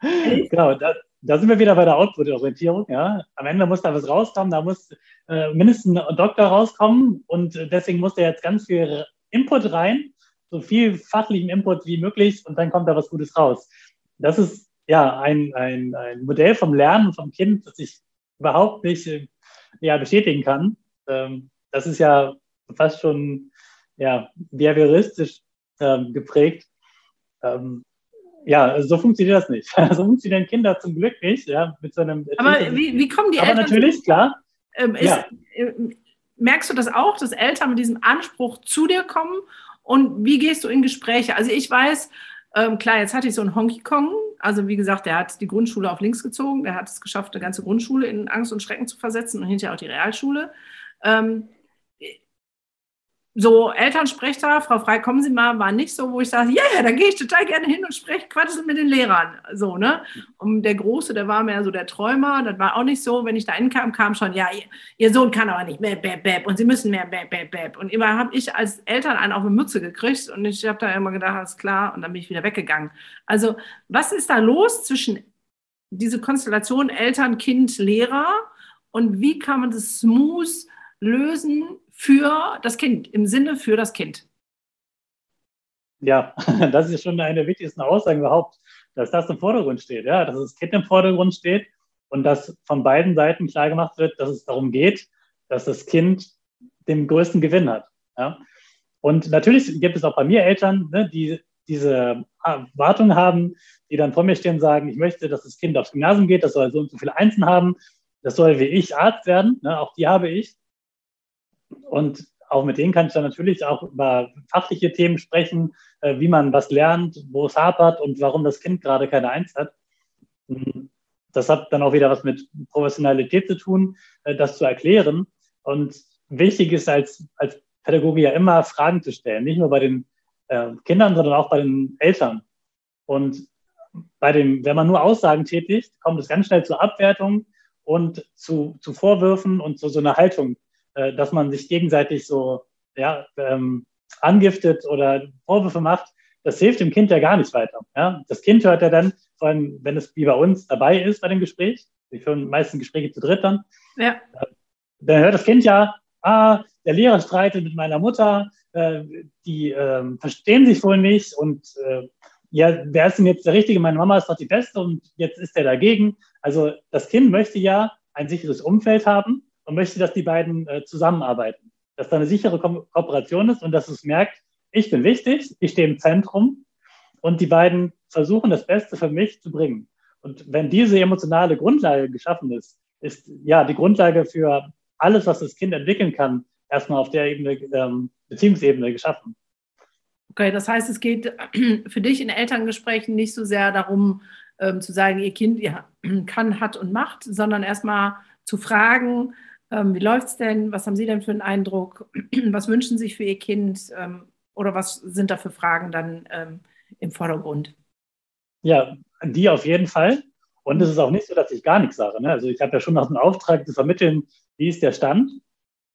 Genau, da, da, sind wir wieder bei der Output-Orientierung. Ja. Am Ende muss da was rauskommen, da muss äh, mindestens ein Doktor rauskommen und deswegen muss da jetzt ganz viel Input rein, so viel fachlichen Input wie möglich und dann kommt da was Gutes raus. Das ist ja ein, ein, ein Modell vom Lernen vom Kind, das ich überhaupt nicht äh, ja, bestätigen kann. Ähm, das ist ja fast schon ja, behavioristisch ähm, geprägt. Ähm, ja, so funktioniert das nicht. so funktionieren Kinder zum Glück nicht. Ja, mit so einem Aber wie, wie kommen die Aber Eltern? natürlich, zu, klar. Ähm, ist, ja. äh, merkst du das auch, dass Eltern mit diesem Anspruch zu dir kommen? Und wie gehst du in Gespräche? Also ich weiß, ähm, klar, jetzt hatte ich so einen Honky Kong. Also wie gesagt, der hat die Grundschule auf links gezogen. Der hat es geschafft, eine ganze Grundschule in Angst und Schrecken zu versetzen und hinterher auch die Realschule. Ähm, so Elternsprecher, Frau Frei, kommen Sie mal, war nicht so, wo ich sage, ja, yeah, da gehe ich total gerne hin und spreche, quatsche mit den Lehrern. So, ne? Und der Große, der war mehr so der Träumer, das war auch nicht so, wenn ich da hinkam, kam schon, ja, ihr, Sohn kann aber nicht mehr bäb, bäb und Sie müssen mehr bäb, bäb, bäb. Und immer habe ich als Eltern einen auf eine Mütze gekriegt und ich habe da immer gedacht, alles klar, und dann bin ich wieder weggegangen. Also, was ist da los zwischen diese Konstellation Eltern, Kind, Lehrer und wie kann man das smooth lösen für das Kind, im Sinne für das Kind. Ja, das ist schon eine der wichtigsten Aussagen überhaupt, dass das im Vordergrund steht, ja, dass das Kind im Vordergrund steht und dass von beiden Seiten klar gemacht wird, dass es darum geht, dass das Kind den größten Gewinn hat. Ja. Und natürlich gibt es auch bei mir Eltern, ne, die diese Erwartung haben, die dann vor mir stehen und sagen, ich möchte, dass das Kind aufs Gymnasium geht, das soll so und so viele Einsen haben, das soll wie ich Arzt werden, ne, auch die habe ich. Und auch mit denen kann ich dann natürlich auch über fachliche Themen sprechen, äh, wie man was lernt, wo es hapert und warum das Kind gerade keine Eins hat. Hm, das hat dann auch wieder was mit Professionalität zu tun, äh, das zu erklären. Und wichtig ist als, als Pädagoge ja immer Fragen zu stellen, nicht nur bei den äh, Kindern, sondern auch bei den Eltern. Und bei dem, wenn man nur Aussagen tätigt, kommt es ganz schnell zur Abwertung und zu, zu Vorwürfen und zu so einer Haltung äh, dass man sich gegenseitig so ja, ähm, angiftet oder Vorwürfe macht, das hilft dem Kind ja gar nicht weiter. Ja? Das Kind hört ja dann, vor allem wenn es wie bei uns dabei ist bei dem Gespräch, wir führen meistens Gespräche zu dritt dann, ja. Äh, dann hört das Kind ja, ah, der Lehrer streitet mit meiner Mutter, äh, die äh, verstehen sich wohl nicht und äh, ja, wer ist denn jetzt der Richtige? Meine Mama ist doch die Beste und jetzt ist er dagegen. Also das Kind möchte ja ein sicheres Umfeld haben und möchte, dass die beiden äh, zusammenarbeiten. Dass da eine sichere Ko Kooperation ist und dass es merkt, ich bin wichtig, ich stehe im Zentrum und die beiden versuchen das Beste für mich zu bringen. Und wenn diese emotionale Grundlage geschaffen ist, ist ja die Grundlage für alles, was das Kind entwickeln kann, erstmal auf der Ebene, ähm, Beziehungsebene geschaffen. Okay, das heißt, es geht für dich in Elterngesprächen nicht so sehr darum, ähm, zu sagen, ihr Kind ja, kann, hat und macht, sondern erstmal zu fragen, ähm, wie läuft es denn, was haben Sie denn für einen Eindruck, was wünschen Sie sich für Ihr Kind ähm, oder was sind da für Fragen dann ähm, im Vordergrund? Ja, die auf jeden Fall. Und es ist auch nicht so, dass ich gar nichts sage. Ne? Also ich habe ja schon noch einen Auftrag zu vermitteln, wie ist der Stand.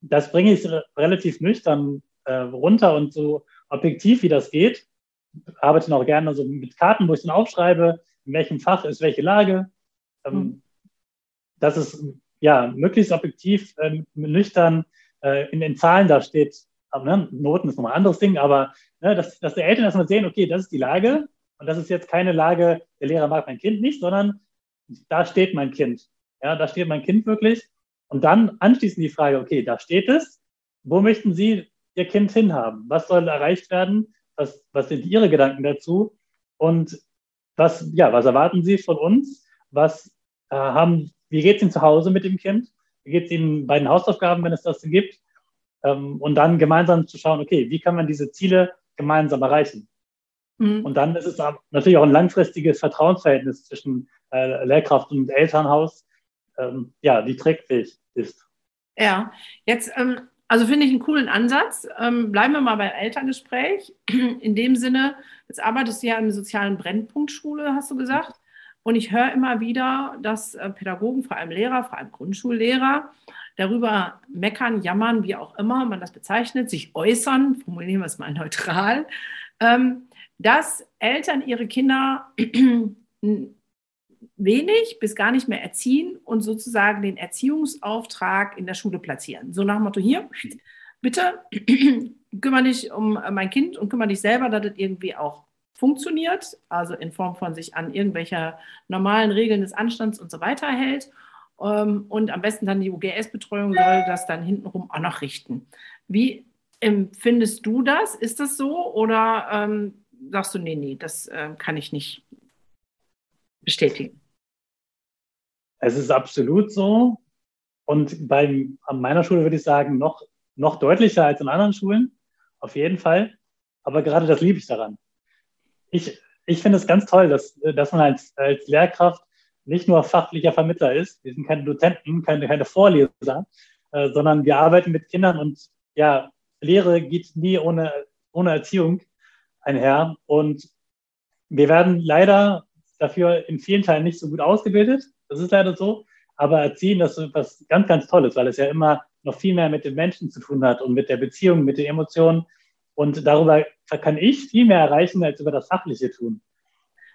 Das bringe ich relativ nüchtern äh, runter und so objektiv, wie das geht. Arbeite auch gerne so mit Karten, wo ich dann aufschreibe, in welchem Fach ist welche Lage. Ähm, mhm. Das ist ja möglichst objektiv, äh, nüchtern äh, in den Zahlen da steht. Ne, Noten ist nochmal ein anderes Ding, aber ne, dass, dass die Eltern erstmal sehen, okay, das ist die Lage und das ist jetzt keine Lage, der Lehrer mag mein Kind nicht, sondern da steht mein Kind. Ja, da steht mein Kind wirklich. Und dann anschließend die Frage, okay, da steht es. Wo möchten Sie Ihr Kind hinhaben? Was soll erreicht werden? Was, was sind Ihre Gedanken dazu? Und was, ja, was erwarten Sie von uns? Was äh, haben, wie geht es Ihnen zu Hause mit dem Kind? Wie geht es Ihnen bei den Hausaufgaben, wenn es das gibt? Ähm, und dann gemeinsam zu schauen, okay, wie kann man diese Ziele gemeinsam erreichen? Mhm. Und dann ist es natürlich auch ein langfristiges Vertrauensverhältnis zwischen äh, Lehrkraft und Elternhaus, ähm, ja, die trägfähig ist. Ja, jetzt, ähm, also finde ich einen coolen Ansatz. Ähm, bleiben wir mal beim Elterngespräch. In dem Sinne, jetzt arbeitest du ja im sozialen Brennpunktschule, hast du gesagt. Und ich höre immer wieder, dass äh, Pädagogen, vor allem Lehrer, vor allem Grundschullehrer, darüber meckern, jammern, wie auch immer man das bezeichnet, sich äußern, formulieren wir es mal neutral, ähm, dass Eltern ihre Kinder wenig bis gar nicht mehr erziehen und sozusagen den Erziehungsauftrag in der Schule platzieren. So nach dem Motto, hier, bitte kümmere dich um mein Kind und kümmere dich selber, dass das irgendwie auch funktioniert, also in Form von sich an irgendwelcher normalen Regeln des Anstands und so weiter hält. Ähm, und am besten dann die UGS-Betreuung soll das dann hintenrum auch noch richten. Wie empfindest du das? Ist das so oder ähm, sagst du, nee, nee, das äh, kann ich nicht bestätigen? Es ist absolut so. Und bei, an meiner Schule würde ich sagen, noch, noch deutlicher als in anderen Schulen. Auf jeden Fall. Aber gerade das liebe ich daran. Ich, ich finde es ganz toll, dass, dass man als, als Lehrkraft nicht nur fachlicher Vermittler ist. Wir sind keine Dozenten, keine, keine Vorleser, äh, sondern wir arbeiten mit Kindern und ja, Lehre geht nie ohne, ohne Erziehung einher. Und wir werden leider dafür in vielen Teilen nicht so gut ausgebildet. Das ist leider so. Aber Erziehen das ist etwas ganz, ganz Tolles, weil es ja immer noch viel mehr mit den Menschen zu tun hat und mit der Beziehung, mit den Emotionen. Und darüber kann ich viel mehr erreichen, als über das Fachliche tun.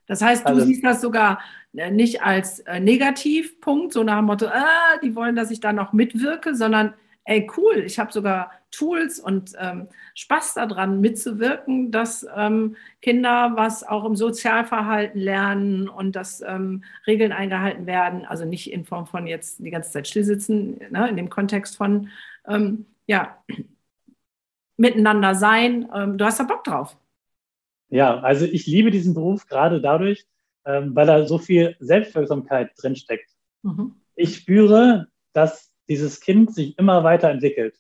Das heißt, du also, siehst das sogar äh, nicht als äh, Negativpunkt, so nach dem Motto, ah, die wollen, dass ich da noch mitwirke, sondern ey, cool, ich habe sogar Tools und ähm, Spaß daran mitzuwirken, dass ähm, Kinder was auch im Sozialverhalten lernen und dass ähm, Regeln eingehalten werden. Also nicht in Form von jetzt die ganze Zeit stillsitzen, ne, in dem Kontext von, ähm, ja, miteinander sein. Ähm, du hast da Bock drauf. Ja, also ich liebe diesen Beruf gerade dadurch, ähm, weil da so viel Selbstwirksamkeit drinsteckt. Mhm. Ich spüre, dass dieses Kind sich immer weiterentwickelt.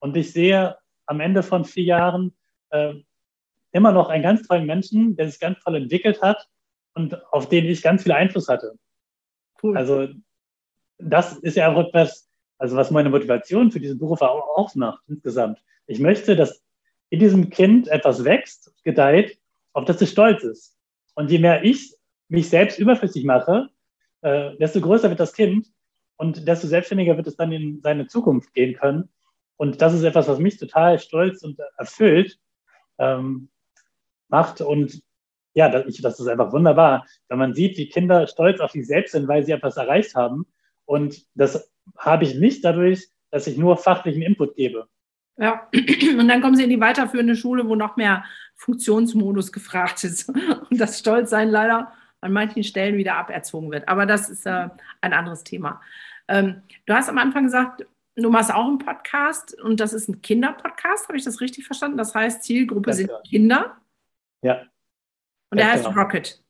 Und ich sehe am Ende von vier Jahren äh, immer noch einen ganz tollen Menschen, der sich ganz toll entwickelt hat und auf den ich ganz viel Einfluss hatte. Cool. Also das ist ja auch etwas, also was meine Motivation für diesen Beruf auch ausmacht insgesamt. Ich möchte, dass in diesem Kind etwas wächst, gedeiht, auf das es stolz ist. Und je mehr ich mich selbst überflüssig mache, äh, desto größer wird das Kind und desto selbstständiger wird es dann in seine Zukunft gehen können. Und das ist etwas, was mich total stolz und erfüllt ähm, macht. Und ja, das, ich, das ist einfach wunderbar, wenn man sieht, wie Kinder stolz auf sich selbst sind, weil sie etwas erreicht haben. Und das habe ich nicht dadurch, dass ich nur fachlichen Input gebe. Ja, und dann kommen sie in die weiterführende Schule, wo noch mehr Funktionsmodus gefragt ist und das Stolzsein leider an manchen Stellen wieder aberzogen wird. Aber das ist äh, ein anderes Thema. Ähm, du hast am Anfang gesagt, du machst auch einen Podcast und das ist ein Kinderpodcast. Habe ich das richtig verstanden? Das heißt, Zielgruppe ja, sind ja. Kinder. Ja. Und der heißt genau. Rocket.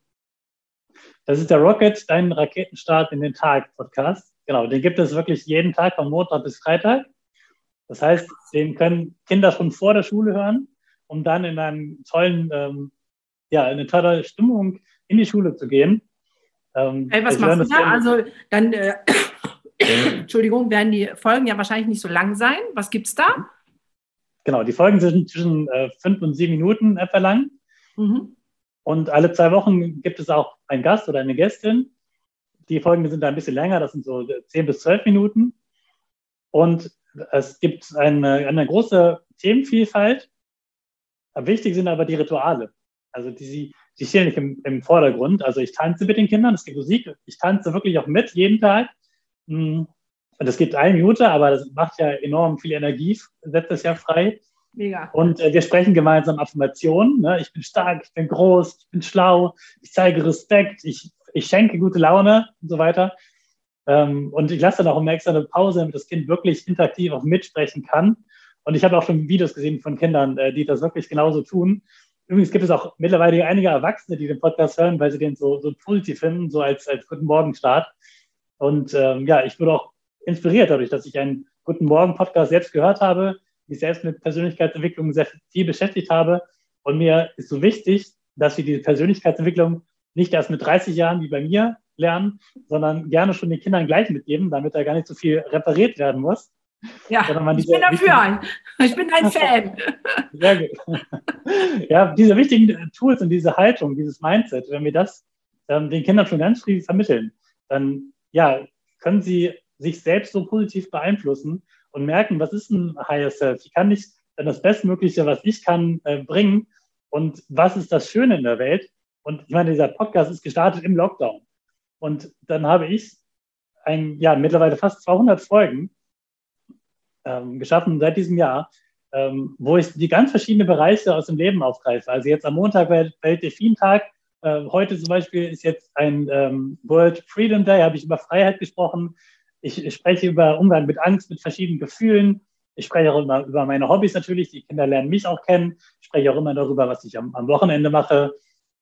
Das ist der Rocket, dein Raketenstart in den Tag Podcast. Genau, den gibt es wirklich jeden Tag von Montag bis Freitag. Das heißt, den können Kinder schon vor der Schule hören, um dann in einem tollen, ähm, ja, eine tolle Stimmung in die Schule zu gehen. Ähm, hey, was machst du da? Also dann, äh, Entschuldigung, werden die Folgen ja wahrscheinlich nicht so lang sein. Was gibt es da? Genau, die Folgen sind zwischen äh, fünf und sieben Minuten etwa lang. Mhm. Und alle zwei Wochen gibt es auch einen Gast oder eine Gästin. Die Folgen sind da ein bisschen länger, das sind so zehn bis zwölf Minuten. Und es gibt eine, eine große Themenvielfalt. Wichtig sind aber die Rituale. Also die, die stehen nicht im, im Vordergrund. Also ich tanze mit den Kindern, es gibt Musik, ich tanze wirklich auch mit jeden Tag. Hm. Und es gibt eine Minute, aber das macht ja enorm viel Energie, setzt es ja frei. Mega. Und äh, wir sprechen gemeinsam Affirmationen. Ne? Ich bin stark, ich bin groß, ich bin schlau, ich zeige Respekt, ich, ich schenke gute Laune und so weiter. Ähm, und ich lasse dann auch immer extra eine Pause, damit das Kind wirklich interaktiv auch mitsprechen kann. Und ich habe auch schon Videos gesehen von Kindern, äh, die das wirklich genauso tun. Übrigens gibt es auch mittlerweile einige Erwachsene, die den Podcast hören, weil sie den so, so positiv finden, so als, als Guten Morgen-Start. Und ähm, ja, ich wurde auch inspiriert dadurch, dass ich einen Guten Morgen-Podcast selbst gehört habe, mich selbst mit Persönlichkeitsentwicklung sehr viel beschäftigt habe. Und mir ist so wichtig, dass wir diese Persönlichkeitsentwicklung nicht erst mit 30 Jahren wie bei mir lernen, sondern gerne schon den Kindern gleich mitgeben, damit da gar nicht so viel repariert werden muss. Ja, ich bin dafür. Ich bin ein Fan. Sehr gut. Ja, diese wichtigen Tools und diese Haltung, dieses Mindset, wenn wir das ähm, den Kindern schon ganz früh vermitteln, dann ja, können sie sich selbst so positiv beeinflussen und merken, was ist ein Higher Self? Wie kann ich dann das Bestmögliche, was ich kann, äh, bringen? Und was ist das Schöne in der Welt? Und ich meine, dieser Podcast ist gestartet im Lockdown. Und dann habe ich ein, ja, mittlerweile fast 200 Folgen ähm, geschaffen seit diesem Jahr, ähm, wo ich die ganz verschiedenen Bereiche aus dem Leben aufgreife. Also jetzt am Montag Weltdelfin-Tag. Äh, heute zum Beispiel ist jetzt ein ähm, World Freedom Day, habe ich über Freiheit gesprochen. Ich, spreche über Umgang mit Angst, mit verschiedenen Gefühlen. Ich spreche auch immer über meine Hobbys natürlich. Die Kinder lernen mich auch kennen. Ich spreche auch immer darüber, was ich am, am Wochenende mache.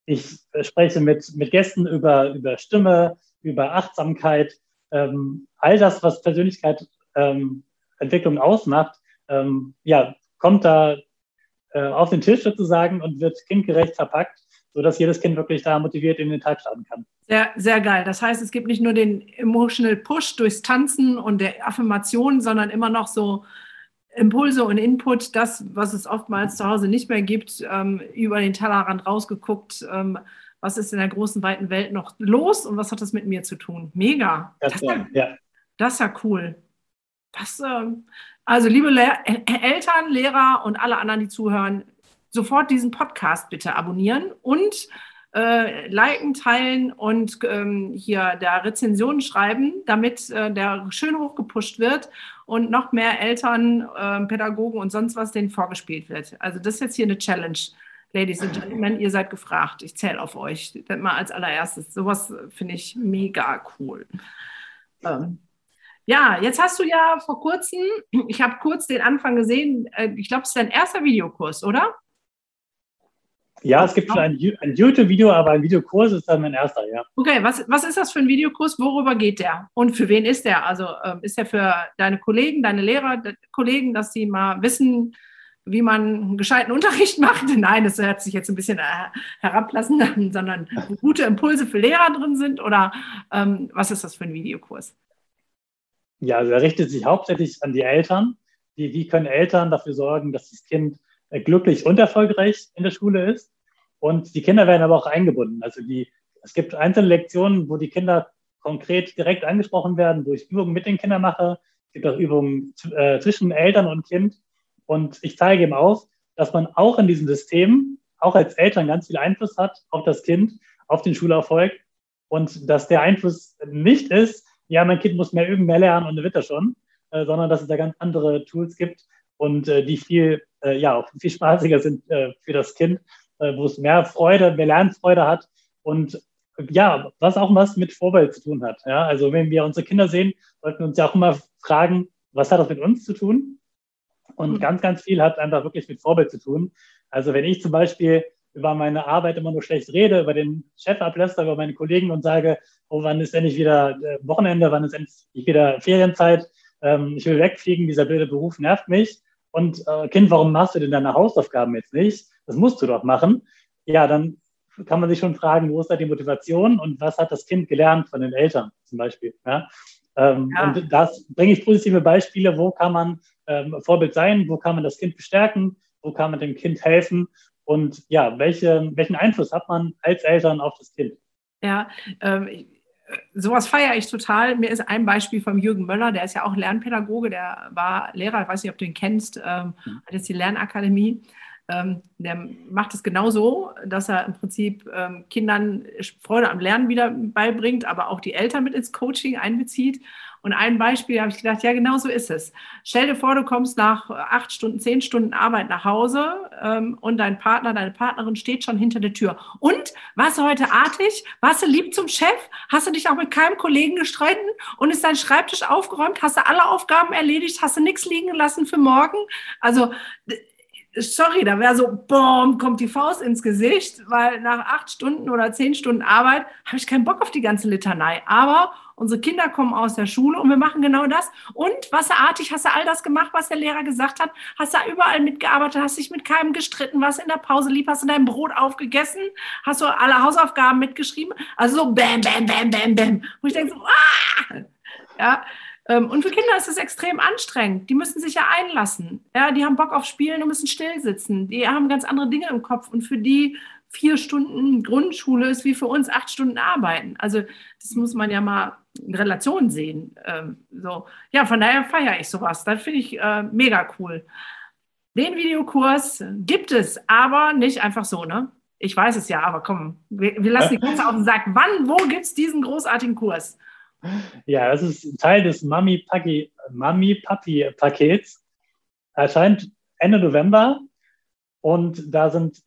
Ich äh, spreche mit, mit Gästen über, über Stimme, über Achtsamkeit, ähm, all das, was Persönlichkeit ähm, Entwicklung ausmacht, ähm, ja, kommt da äh, auf den Tisch sozusagen und wird kindgerecht verpackt, sodass jedes Kind wirklich da motiviert in den Tag starten kann. Sehr, sehr geil. Das heißt, es gibt nicht nur den Emotional Push durchs Tanzen und der Affirmation, sondern immer noch so Impulse und Input, das, was es oftmals zu Hause nicht mehr gibt, ähm, über den Tellerrand rausgeguckt. Ähm, was ist in der großen, weiten Welt noch los und was hat das mit mir zu tun? Mega. Das, ja, ja. das ist ja cool. Das, ähm, also liebe Le Eltern, Lehrer und alle anderen, die zuhören, sofort diesen Podcast bitte abonnieren und äh, liken, teilen und ähm, hier der Rezension schreiben, damit äh, der schön hochgepusht wird und noch mehr Eltern, äh, Pädagogen und sonst was denen vorgespielt wird. Also das ist jetzt hier eine Challenge. Ladies and Gentlemen, ihr seid gefragt. Ich zähle auf euch. Das mal als allererstes. Sowas finde ich mega cool. Ähm, ja, jetzt hast du ja vor kurzem, ich habe kurz den Anfang gesehen, äh, ich glaube, es ist dein erster Videokurs, oder? Ja, es gibt schon ein, ein YouTube-Video, aber ein Videokurs ist dann mein erster, ja. Okay, was, was ist das für ein Videokurs? Worüber geht der? Und für wen ist der? Also ähm, ist der für deine Kollegen, deine Lehrer, Kollegen, dass sie mal wissen, wie man einen gescheiten Unterricht macht? Nein, das hört sich jetzt ein bisschen äh, herablassen an, sondern gute Impulse für Lehrer drin sind? Oder ähm, was ist das für ein Videokurs? Ja, also er richtet sich hauptsächlich an die Eltern. Wie, wie können Eltern dafür sorgen, dass das Kind glücklich und erfolgreich in der Schule ist? Und die Kinder werden aber auch eingebunden. Also die, es gibt einzelne Lektionen, wo die Kinder konkret direkt angesprochen werden, wo ich Übungen mit den Kindern mache. Es gibt auch Übungen äh, zwischen Eltern und Kind. Und ich zeige ihm auf, dass man auch in diesem System, auch als Eltern ganz viel Einfluss hat auf das Kind, auf den Schulerfolg. Und dass der Einfluss nicht ist, ja, mein Kind muss mehr üben, mehr lernen und dann wird er schon, äh, sondern dass es da ganz andere Tools gibt und äh, die viel, äh, ja, auch viel spaßiger sind äh, für das Kind, äh, wo es mehr Freude, mehr Lernfreude hat und ja, was auch was mit Vorbild zu tun hat. Ja? Also wenn wir unsere Kinder sehen, sollten wir uns ja auch immer fragen, was hat das mit uns zu tun? Und mhm. ganz, ganz viel hat einfach wirklich mit Vorbild zu tun. Also wenn ich zum Beispiel über meine Arbeit immer nur schlecht rede, über den Chef abläster, über meine Kollegen und sage, oh, wann ist endlich wieder äh, Wochenende, wann ist endlich wieder Ferienzeit, ähm, ich will wegfliegen, dieser blöde Beruf nervt mich. Und äh, Kind, warum machst du denn deine Hausaufgaben jetzt nicht? Das musst du doch machen. Ja, dann kann man sich schon fragen, wo ist da die Motivation und was hat das Kind gelernt von den Eltern zum Beispiel. Ja? Ähm, ja. Und das bringe ich positive Beispiele, wo kann man ähm, Vorbild sein, wo kann man das Kind bestärken, wo kann man dem Kind helfen und ja, welche, welchen Einfluss hat man als Eltern auf das Kind? Ja, ähm, sowas feiere ich total. Mir ist ein Beispiel vom Jürgen Möller, der ist ja auch Lernpädagoge, der war Lehrer, ich weiß nicht, ob du ihn kennst, ähm, hat jetzt die Lernakademie. Ähm, der macht es genauso, dass er im Prinzip ähm, Kindern Freude am Lernen wieder beibringt, aber auch die Eltern mit ins Coaching einbezieht. Und ein Beispiel habe ich gedacht, ja, genau so ist es. Stell dir vor, du kommst nach acht Stunden, zehn Stunden Arbeit nach Hause ähm, und dein Partner, deine Partnerin steht schon hinter der Tür. Und warst du heute artig? Warst du lieb zum Chef? Hast du dich auch mit keinem Kollegen gestritten? Und ist dein Schreibtisch aufgeräumt? Hast du alle Aufgaben erledigt? Hast du nichts liegen lassen für morgen? Also sorry, da wäre so, boom, kommt die Faust ins Gesicht, weil nach acht Stunden oder zehn Stunden Arbeit habe ich keinen Bock auf die ganze Litanei. Aber unsere Kinder kommen aus der Schule und wir machen genau das. Und wasserartig hast du all das gemacht, was der Lehrer gesagt hat, hast da überall mitgearbeitet, hast dich mit keinem gestritten, warst in der Pause lieb, hast du dein Brot aufgegessen, hast du alle Hausaufgaben mitgeschrieben. Also so bam, bam, bam, bam, bam. Wo ich denke so, ah! Ja, ähm, und für Kinder ist es extrem anstrengend. Die müssen sich ja einlassen. Ja, die haben Bock auf Spielen und müssen still sitzen. Die haben ganz andere Dinge im Kopf. Und für die vier Stunden Grundschule ist wie für uns acht Stunden Arbeiten. Also das muss man ja mal in Relation sehen. Ähm, so. Ja, von daher feiere ich sowas. Das finde ich äh, mega cool. Den Videokurs gibt es, aber nicht einfach so, ne? Ich weiß es ja, aber komm, wir, wir lassen die Katze auf den Sack. Wann, wo gibt es diesen großartigen Kurs? Ja, das ist Teil des Mami-Papi-Pakets. Erscheint Ende November und da sind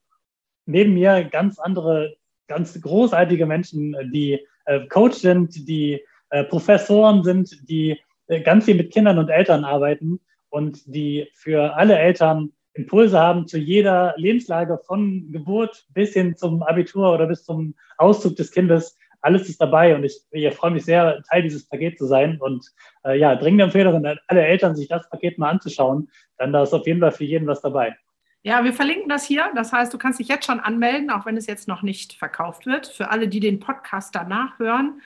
neben mir ganz andere, ganz großartige Menschen, die äh, Coach sind, die äh, Professoren sind, die äh, ganz viel mit Kindern und Eltern arbeiten und die für alle Eltern Impulse haben zu jeder Lebenslage von Geburt bis hin zum Abitur oder bis zum Auszug des Kindes alles ist dabei und ich, ich freue mich sehr, Teil dieses Pakets zu sein. Und äh, ja, dringende Empfehlung an alle Eltern, sich das Paket mal anzuschauen. Dann da ist auf jeden Fall für jeden was dabei. Ja, wir verlinken das hier. Das heißt, du kannst dich jetzt schon anmelden, auch wenn es jetzt noch nicht verkauft wird. Für alle, die den Podcast danach hören,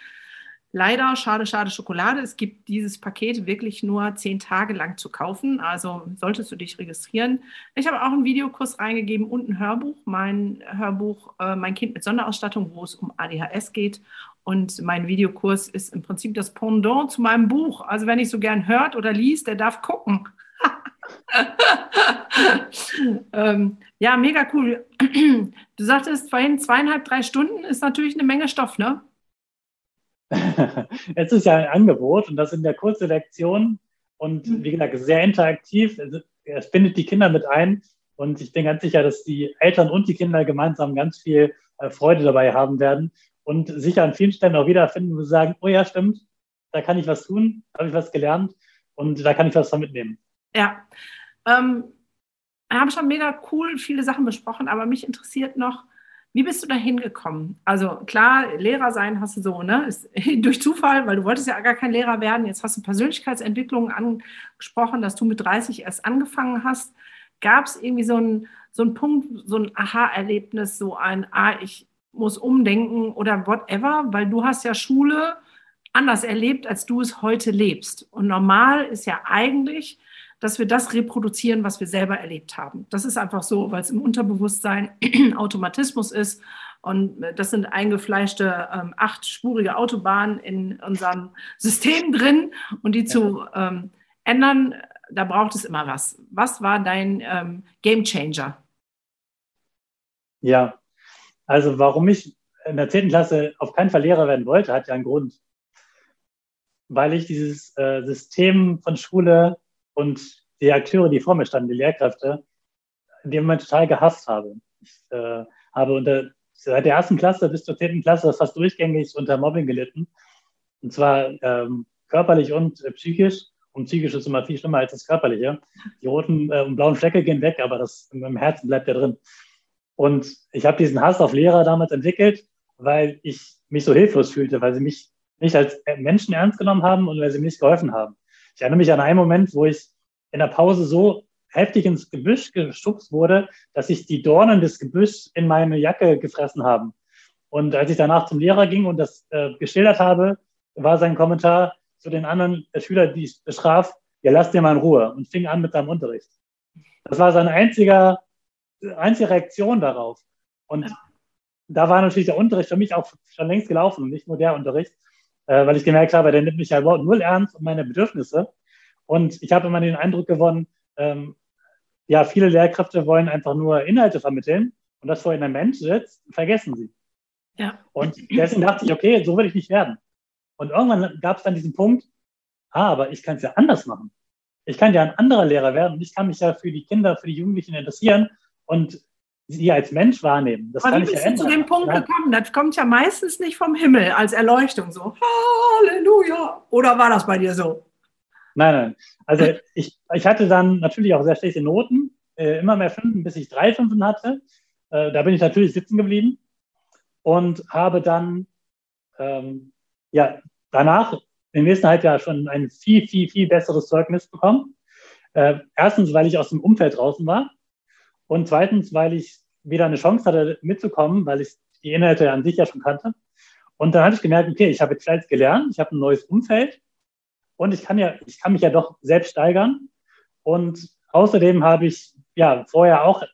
Leider, schade, schade Schokolade. Es gibt dieses Paket wirklich nur zehn Tage lang zu kaufen. Also solltest du dich registrieren. Ich habe auch einen Videokurs reingegeben und ein Hörbuch. Mein Hörbuch, äh, mein Kind mit Sonderausstattung, wo es um ADHS geht. Und mein Videokurs ist im Prinzip das Pendant zu meinem Buch. Also wenn ich so gern hört oder liest, der darf gucken. ähm, ja, mega cool. Du sagtest vorhin zweieinhalb, drei Stunden ist natürlich eine Menge Stoff, ne? es ist ja ein Angebot und das in der kurzen Lektion und mhm. wie gesagt, sehr interaktiv. Es bindet die Kinder mit ein und ich bin ganz sicher, dass die Eltern und die Kinder gemeinsam ganz viel äh, Freude dabei haben werden und sich an vielen Stellen auch wiederfinden, wo sie sagen, oh ja, stimmt, da kann ich was tun, habe ich was gelernt und da kann ich was von mitnehmen. Ja, ähm, wir haben schon mega cool viele Sachen besprochen, aber mich interessiert noch, wie bist du da hingekommen? Also klar, Lehrer sein hast du so, ne? Ist durch Zufall, weil du wolltest ja gar kein Lehrer werden. Jetzt hast du Persönlichkeitsentwicklung angesprochen, dass du mit 30 erst angefangen hast. Gab es irgendwie so einen, so einen Punkt, so ein Aha-Erlebnis, so ein, ah, ich muss umdenken oder whatever, weil du hast ja Schule anders erlebt, als du es heute lebst. Und normal ist ja eigentlich, dass wir das reproduzieren, was wir selber erlebt haben. Das ist einfach so, weil es im Unterbewusstsein Automatismus ist. Und das sind eingefleischte ähm, achtspurige Autobahnen in unserem System drin. Und die ja. zu ähm, ändern, da braucht es immer was. Was war dein ähm, Game Changer? Ja, also warum ich in der 10. Klasse auf keinen Fall Lehrer werden wollte, hat ja einen Grund. Weil ich dieses äh, System von Schule und die Akteure, die vor mir standen, die Lehrkräfte, in dem Moment total gehasst habe. Ich äh, habe unter, seit der ersten Klasse bis zur zehnten Klasse fast durchgängig unter Mobbing gelitten. Und zwar ähm, körperlich und äh, psychisch. Und psychisch ist immer viel schlimmer als das körperliche. Die roten äh, und blauen Flecke gehen weg, aber das im Herzen bleibt ja drin. Und ich habe diesen Hass auf Lehrer damals entwickelt, weil ich mich so hilflos fühlte, weil sie mich nicht als Menschen ernst genommen haben und weil sie mir nicht geholfen haben. Ich erinnere mich an einen Moment, wo ich in der Pause so heftig ins Gebüsch geschubst wurde, dass sich die Dornen des Gebüschs in meine Jacke gefressen haben. Und als ich danach zum Lehrer ging und das äh, geschildert habe, war sein Kommentar zu den anderen Schülern, die ich bestraf, ja, lass dir mal in Ruhe und fing an mit seinem Unterricht. Das war seine einzige, einzige Reaktion darauf. Und da war natürlich der Unterricht für mich auch schon längst gelaufen und nicht nur der Unterricht, äh, weil ich gemerkt habe, der nimmt mich ja überhaupt null ernst und meine Bedürfnisse. Und ich habe immer den Eindruck gewonnen, ähm, ja, viele Lehrkräfte wollen einfach nur Inhalte vermitteln und das vor ihnen ein Mensch sitzt, vergessen sie. Ja. Und deswegen dachte ich, okay, so will ich nicht werden. Und irgendwann gab es dann diesen Punkt, ah, aber ich kann es ja anders machen. Ich kann ja ein anderer Lehrer werden und ich kann mich ja für die Kinder, für die Jugendlichen interessieren und sie als Mensch wahrnehmen. Das aber kann wie bist ja du zu dem Punkt ja. gekommen? Das kommt ja meistens nicht vom Himmel als Erleuchtung so. Halleluja! Oder war das bei dir so? Nein, nein. Also ich, ich hatte dann natürlich auch sehr schlechte Noten, äh, immer mehr Fünfen, bis ich drei Fünfen hatte. Äh, da bin ich natürlich sitzen geblieben und habe dann ähm, ja, danach im nächsten Halbjahr schon ein viel, viel, viel besseres Zeugnis bekommen. Äh, erstens, weil ich aus dem Umfeld draußen war und zweitens, weil ich wieder eine Chance hatte, mitzukommen, weil ich die Inhalte an sich ja schon kannte. Und dann habe ich gemerkt, okay, ich habe jetzt vielleicht gelernt, ich habe ein neues Umfeld und ich kann ja, ich kann mich ja doch selbst steigern. Und außerdem habe ich ja vorher auch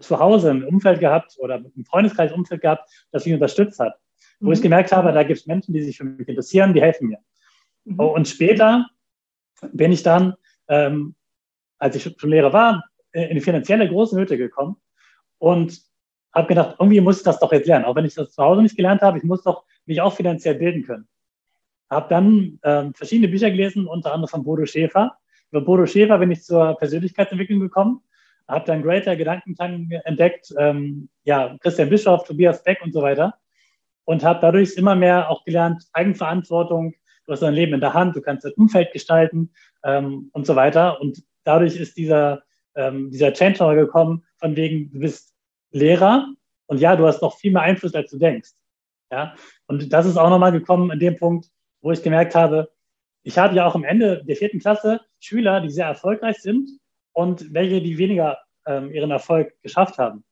zu Hause ein Umfeld gehabt oder im Freundeskreis ein Umfeld gehabt, das mich unterstützt hat. Wo mhm. ich gemerkt habe, da gibt es Menschen, die sich für mich interessieren, die helfen mir. Mhm. Und später bin ich dann, ähm, als ich schon Lehrer war, in eine finanzielle große Nöte gekommen und habe gedacht, irgendwie muss ich das doch jetzt lernen. Auch wenn ich das zu Hause nicht gelernt habe, ich muss doch mich auch finanziell bilden können. Habe dann ähm, verschiedene Bücher gelesen, unter anderem von Bodo Schäfer. Über Bodo Schäfer bin ich zur Persönlichkeitsentwicklung gekommen, habe dann Greater Gedankentank entdeckt, ähm, ja, Christian Bischoff, Tobias Beck und so weiter und habe dadurch immer mehr auch gelernt, Eigenverantwortung, du hast dein Leben in der Hand, du kannst das Umfeld gestalten ähm, und so weiter. Und dadurch ist dieser, ähm, dieser Change gekommen, von wegen, du bist Lehrer und ja, du hast noch viel mehr Einfluss, als du denkst. Ja? Und das ist auch nochmal gekommen an dem Punkt, wo ich gemerkt habe, ich habe ja auch am Ende der vierten Klasse Schüler, die sehr erfolgreich sind und welche, die weniger ähm, ihren Erfolg geschafft haben,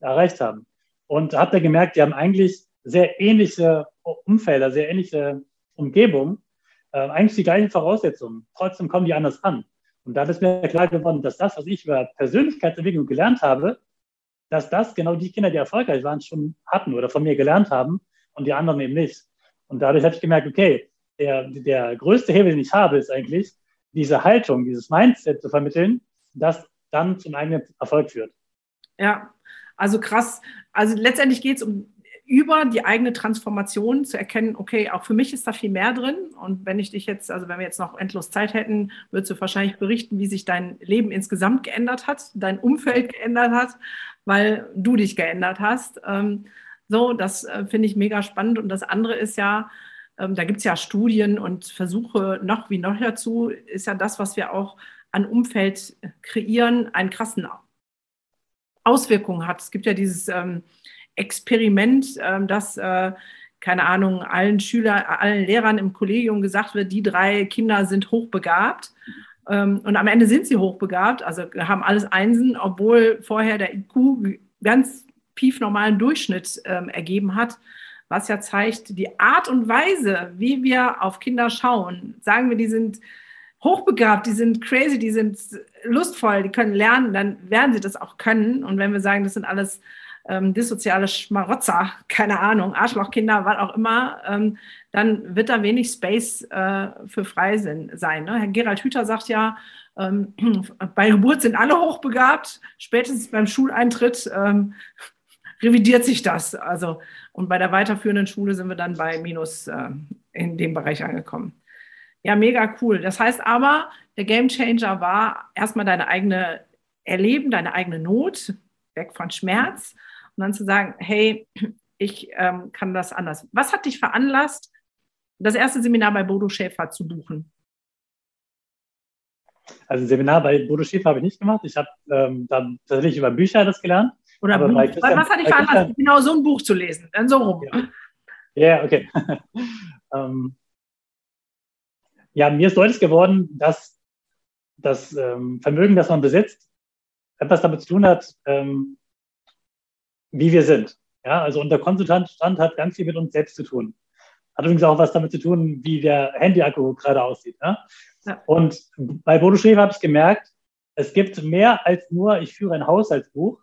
erreicht haben. Und habe da gemerkt, die haben eigentlich sehr ähnliche Umfelder, sehr ähnliche Umgebungen, äh, eigentlich die gleichen Voraussetzungen. Trotzdem kommen die anders an. Und da ist mir klar geworden, dass das, was ich über Persönlichkeitsentwicklung gelernt habe, dass das genau die Kinder, die erfolgreich waren, schon hatten oder von mir gelernt haben und die anderen eben nicht. Und dadurch habe ich gemerkt, okay, der, der größte Hebel, den ich habe, ist eigentlich diese Haltung, dieses Mindset zu vermitteln, das dann zum eigenen Erfolg führt. Ja, also krass. Also letztendlich geht es um über die eigene Transformation zu erkennen, okay, auch für mich ist da viel mehr drin. Und wenn ich dich jetzt, also wenn wir jetzt noch endlos Zeit hätten, würdest du wahrscheinlich berichten, wie sich dein Leben insgesamt geändert hat, dein Umfeld geändert hat, weil du dich geändert hast. Ähm, so, das äh, finde ich mega spannend. Und das andere ist ja, ähm, da gibt es ja Studien und Versuche noch wie noch dazu, ist ja das, was wir auch an Umfeld kreieren, einen krassen Auswirkungen hat. Es gibt ja dieses ähm, Experiment, ähm, dass, äh, keine Ahnung, allen Schülern, allen Lehrern im Kollegium gesagt wird, die drei Kinder sind hochbegabt. Ähm, und am Ende sind sie hochbegabt, also haben alles Einsen, obwohl vorher der IQ ganz piefnormalen Durchschnitt ähm, ergeben hat, was ja zeigt, die Art und Weise, wie wir auf Kinder schauen, sagen wir, die sind hochbegabt, die sind crazy, die sind lustvoll, die können lernen, dann werden sie das auch können. Und wenn wir sagen, das sind alles ähm, dissoziale Schmarotzer, keine Ahnung, Arschlochkinder, was auch immer, ähm, dann wird da wenig Space äh, für Freisinn sein. Ne? Herr Gerald Hüther sagt ja, ähm, bei Geburt sind alle hochbegabt, spätestens beim Schuleintritt ähm, revidiert sich das. Also, und bei der weiterführenden Schule sind wir dann bei Minus äh, in dem Bereich angekommen. Ja, mega cool. Das heißt aber, der Game Changer war erstmal deine eigene Erleben, deine eigene Not, weg von Schmerz und dann zu sagen, hey, ich ähm, kann das anders. Was hat dich veranlasst, das erste Seminar bei Bodo Schäfer zu buchen? Also ein Seminar bei Bodo Schäfer habe ich nicht gemacht. Ich habe ähm, dann tatsächlich über Bücher das gelernt. Oder Buch, Christian, was hat dich veranlasst, genau so ein Buch zu lesen? Dann so rum. Ja, yeah, okay. ähm, ja, mir ist deutlich geworden, dass das ähm, Vermögen, das man besitzt, etwas damit zu tun hat, ähm, wie wir sind. Ja, also unser Konsultantstand hat ganz viel mit uns selbst zu tun. Hat übrigens auch was damit zu tun, wie der Handy-Akku gerade aussieht. Ne? Ja. Und bei Bodo Schäfer habe ich gemerkt, es gibt mehr als nur, ich führe ein Haushaltsbuch,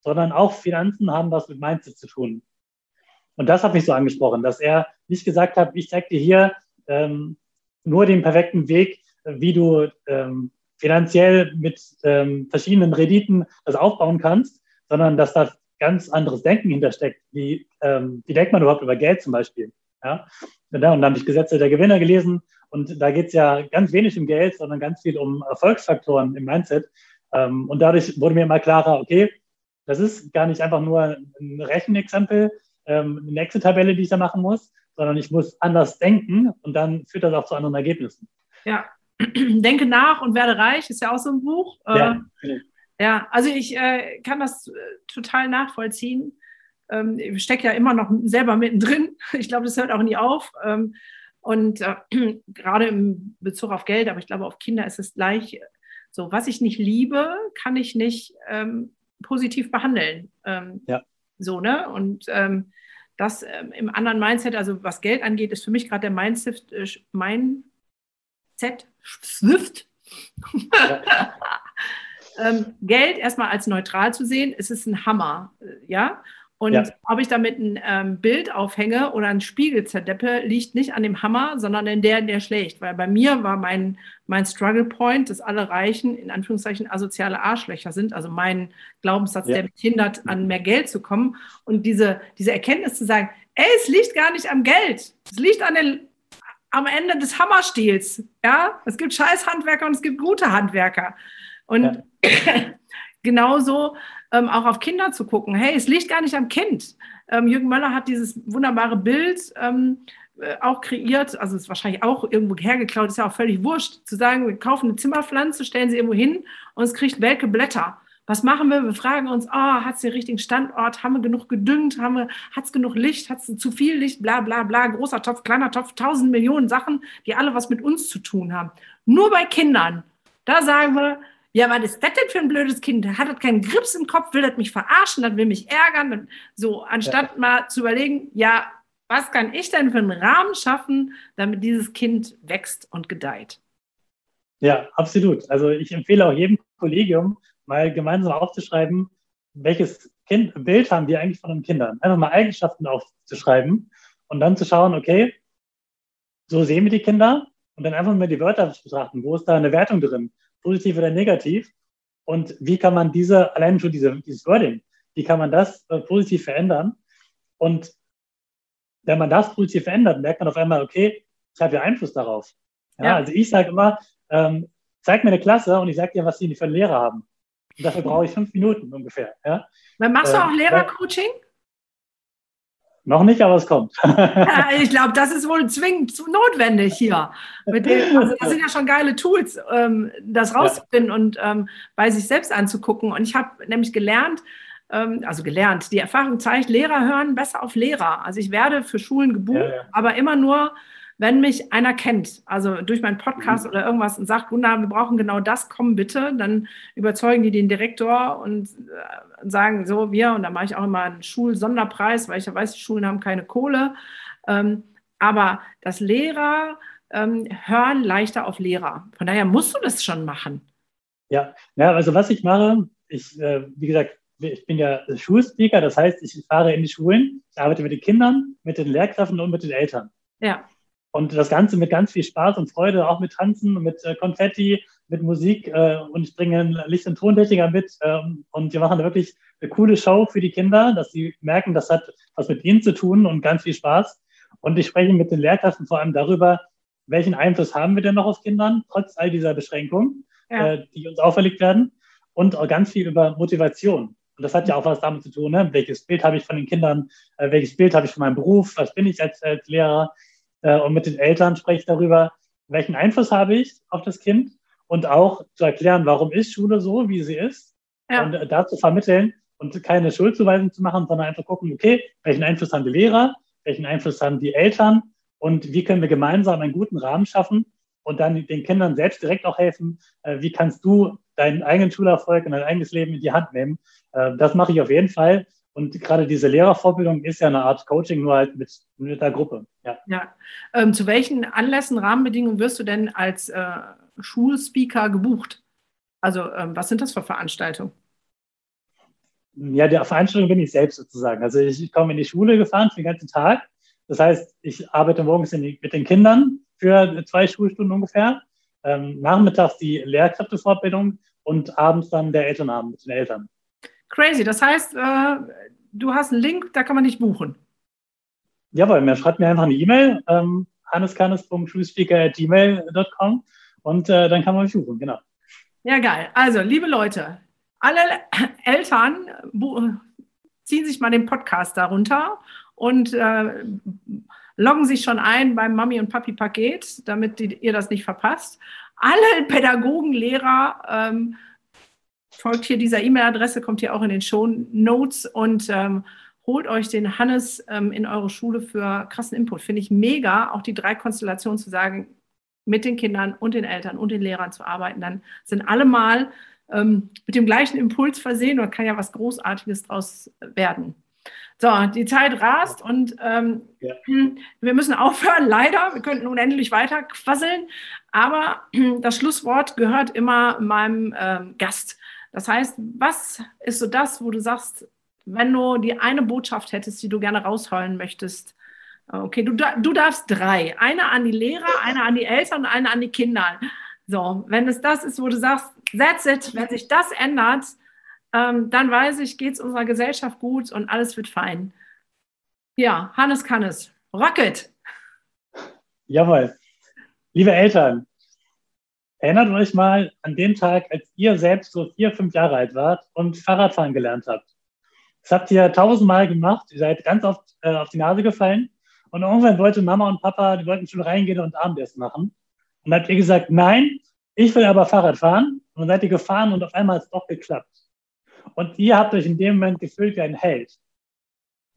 sondern auch Finanzen haben was mit Mindset zu tun. Und das hat mich so angesprochen, dass er nicht gesagt hat, ich zeige dir hier ähm, nur den perfekten Weg, wie du ähm, finanziell mit ähm, verschiedenen Renditen das aufbauen kannst, sondern dass da ganz anderes Denken hintersteckt. Wie, ähm, wie denkt man überhaupt über Geld zum Beispiel? Ja? Und dann habe ich Gesetze der Gewinner gelesen und da geht es ja ganz wenig um Geld, sondern ganz viel um Erfolgsfaktoren im Mindset. Ähm, und dadurch wurde mir immer klarer, okay, das ist gar nicht einfach nur ein Rechenexempel, ähm, eine Excel-Tabelle, die ich da machen muss, sondern ich muss anders denken und dann führt das auch zu anderen Ergebnissen. Ja, denke nach und werde reich ist ja auch so ein Buch. Ja, äh, ja also ich äh, kann das äh, total nachvollziehen. Ähm, ich stecke ja immer noch selber mittendrin. Ich glaube, das hört auch nie auf. Ähm, und äh, gerade im Bezug auf Geld, aber ich glaube, auf Kinder ist es gleich so, was ich nicht liebe, kann ich nicht ähm, positiv behandeln. Ähm, ja. So, ne? Und ähm, das ähm, im anderen Mindset, also was Geld angeht, ist für mich gerade der Mindset, äh, Mindset Swift. Ja. ähm, Geld erstmal als neutral zu sehen, es ist ein Hammer, äh, ja. Und ja. ob ich damit ein ähm, Bild aufhänge oder einen Spiegel zerdeppe, liegt nicht an dem Hammer, sondern in der, der schlägt. Weil bei mir war mein, mein Struggle Point, dass alle Reichen in Anführungszeichen asoziale Arschlöcher sind. Also mein Glaubenssatz, ja. der mich hindert, an mehr Geld zu kommen. Und diese, diese Erkenntnis zu sagen, ey, es liegt gar nicht am Geld. Es liegt an den, am Ende des Hammerstils. Ja, es gibt Scheißhandwerker und es gibt gute Handwerker. Und ja. genauso ähm, auch auf Kinder zu gucken. Hey, es liegt gar nicht am Kind. Ähm, Jürgen Möller hat dieses wunderbare Bild ähm, äh, auch kreiert, also ist wahrscheinlich auch irgendwo hergeklaut, ist ja auch völlig wurscht, zu sagen, wir kaufen eine Zimmerpflanze, stellen sie irgendwo hin und es kriegt welke Blätter. Was machen wir? Wir fragen uns, oh, hat es den richtigen Standort? Haben wir genug gedüngt? Hat es genug Licht? Hat es zu viel Licht? Bla, bla, bla. Großer Topf, kleiner Topf, tausend Millionen Sachen, die alle was mit uns zu tun haben. Nur bei Kindern, da sagen wir, ja, was ist das denn für ein blödes Kind? Hat das keinen Grips im Kopf? Will das mich verarschen? Das will mich ärgern? So, anstatt ja. mal zu überlegen, ja, was kann ich denn für einen Rahmen schaffen, damit dieses Kind wächst und gedeiht? Ja, absolut. Also ich empfehle auch jedem Kollegium, mal gemeinsam aufzuschreiben, welches kind, Bild haben wir eigentlich von den Kindern. Einfach mal Eigenschaften aufzuschreiben und dann zu schauen, okay, so sehen wir die Kinder und dann einfach mal die Wörter zu betrachten. Wo ist da eine Wertung drin? Positiv oder negativ? Und wie kann man diese, allein schon diese, dieses Wording, wie kann man das äh, positiv verändern? Und wenn man das positiv verändert, merkt man auf einmal, okay, ich habe ja Einfluss darauf. Ja, ja. Also ich sage immer, ähm, zeig mir eine Klasse und ich sage dir, was sie für einen Lehrer haben. Und dafür brauche ich fünf Minuten ungefähr. Ja? Machst du auch äh, Lehrercoaching? Noch nicht, aber es kommt. ich glaube, das ist wohl zwingend notwendig hier. Dem, also das sind ja schon geile Tools, ähm, das rauszufinden ja. und ähm, bei sich selbst anzugucken. Und ich habe nämlich gelernt, ähm, also gelernt, die Erfahrung zeigt, Lehrer hören besser auf Lehrer. Also ich werde für Schulen gebucht, ja, ja. aber immer nur wenn mich einer kennt, also durch meinen Podcast mhm. oder irgendwas und sagt, Gunnar, wir brauchen genau das, komm bitte, dann überzeugen die den Direktor und äh, sagen so, wir, und da mache ich auch immer einen Schulsonderpreis, weil ich ja weiß, die Schulen haben keine Kohle. Ähm, aber das Lehrer ähm, hören leichter auf Lehrer. Von daher musst du das schon machen. Ja, ja also was ich mache, ich, äh, wie gesagt, ich bin ja Schulspeaker, das heißt, ich fahre in die Schulen, ich arbeite mit den Kindern, mit den Lehrkräften und mit den Eltern. Ja. Und das Ganze mit ganz viel Spaß und Freude, auch mit Tanzen, mit äh, Konfetti, mit Musik. Äh, und ich bringe Licht- und Tontechniker mit. Ähm, und wir machen wirklich eine coole Show für die Kinder, dass sie merken, das hat was mit ihnen zu tun und ganz viel Spaß. Und ich spreche mit den Lehrkräften vor allem darüber, welchen Einfluss haben wir denn noch auf Kindern, trotz all dieser Beschränkungen, ja. äh, die uns auferlegt werden. Und auch ganz viel über Motivation. Und das hat ja auch was damit zu tun, ne? welches Bild habe ich von den Kindern, welches Bild habe ich von meinem Beruf, was bin ich als, als Lehrer äh, und mit den Eltern spreche ich darüber, welchen Einfluss habe ich auf das Kind und auch zu erklären, warum ist Schule so, wie sie ist. Ja. Und äh, dazu vermitteln, und keine Schuldzuweisung zu machen, sondern einfach gucken, okay, welchen Einfluss haben die Lehrer, welchen Einfluss haben die Eltern und wie können wir gemeinsam einen guten Rahmen schaffen und dann den Kindern selbst direkt auch helfen, äh, wie kannst du deinen eigenen Schulerfolg und dein eigenes Leben in die Hand nehmen. Äh, das mache ich auf jeden Fall. Und gerade diese Lehrervorbildung ist ja eine Art Coaching, nur halt mit, mit der Gruppe. Ja. ja. Ähm, zu welchen Anlässen, Rahmenbedingungen wirst du denn als äh, Schulspeaker gebucht? Also ähm, was sind das für Veranstaltungen? Ja, der Veranstaltung bin ich selbst sozusagen. Also ich, ich komme in die Schule gefahren für den ganzen Tag. Das heißt, ich arbeite morgens die, mit den Kindern für zwei Schulstunden ungefähr. Ähm, nachmittags die Lehrkräftefortbildung und abends dann der Elternabend mit den Eltern. Crazy. Das heißt, äh, du hast einen Link, da kann man dich buchen. Jawohl, mir schreibt mir einfach eine E-Mail, ähm, hanneskannes.schulspeaker.gmail.com und äh, dann kann man mich buchen, genau. Ja, geil. Also, liebe Leute, alle Eltern ziehen sich mal den Podcast darunter und äh, loggen sich schon ein beim Mami und Papi Paket, damit die, ihr das nicht verpasst. Alle Pädagogen, Lehrer, ähm, folgt hier dieser E-Mail-Adresse, kommt hier auch in den Show Notes und ähm, holt euch den Hannes ähm, in eure Schule für krassen Input. Finde ich mega, auch die drei Konstellationen zu sagen, mit den Kindern und den Eltern und den Lehrern zu arbeiten. Dann sind alle mal ähm, mit dem gleichen Impuls versehen und kann ja was Großartiges draus werden. So, die Zeit rast und ähm, ja. wir müssen aufhören, leider. Wir könnten unendlich weiter quasseln, aber das Schlusswort gehört immer meinem ähm, Gast. Das heißt, was ist so das, wo du sagst, wenn du die eine Botschaft hättest, die du gerne rausholen möchtest? Okay, du, du darfst drei. Eine an die Lehrer, eine an die Eltern und eine an die Kinder. So, wenn es das ist, wo du sagst, that's it, wenn sich das ändert, ähm, dann weiß ich, geht es unserer Gesellschaft gut und alles wird fein. Ja, Hannes kann es. Rocket! Jawohl. Liebe Eltern, erinnert euch mal an den Tag, als ihr selbst so vier, fünf Jahre alt wart und Fahrradfahren gelernt habt. Das habt ihr tausendmal gemacht, ihr seid ganz oft äh, auf die Nase gefallen und irgendwann wollte Mama und Papa, die wollten schon reingehen und Abendessen machen. Und dann habt ihr gesagt, nein, ich will aber Fahrrad fahren. Und dann seid ihr gefahren und auf einmal hat es doch geklappt. Und ihr habt euch in dem Moment gefühlt wie ein Held.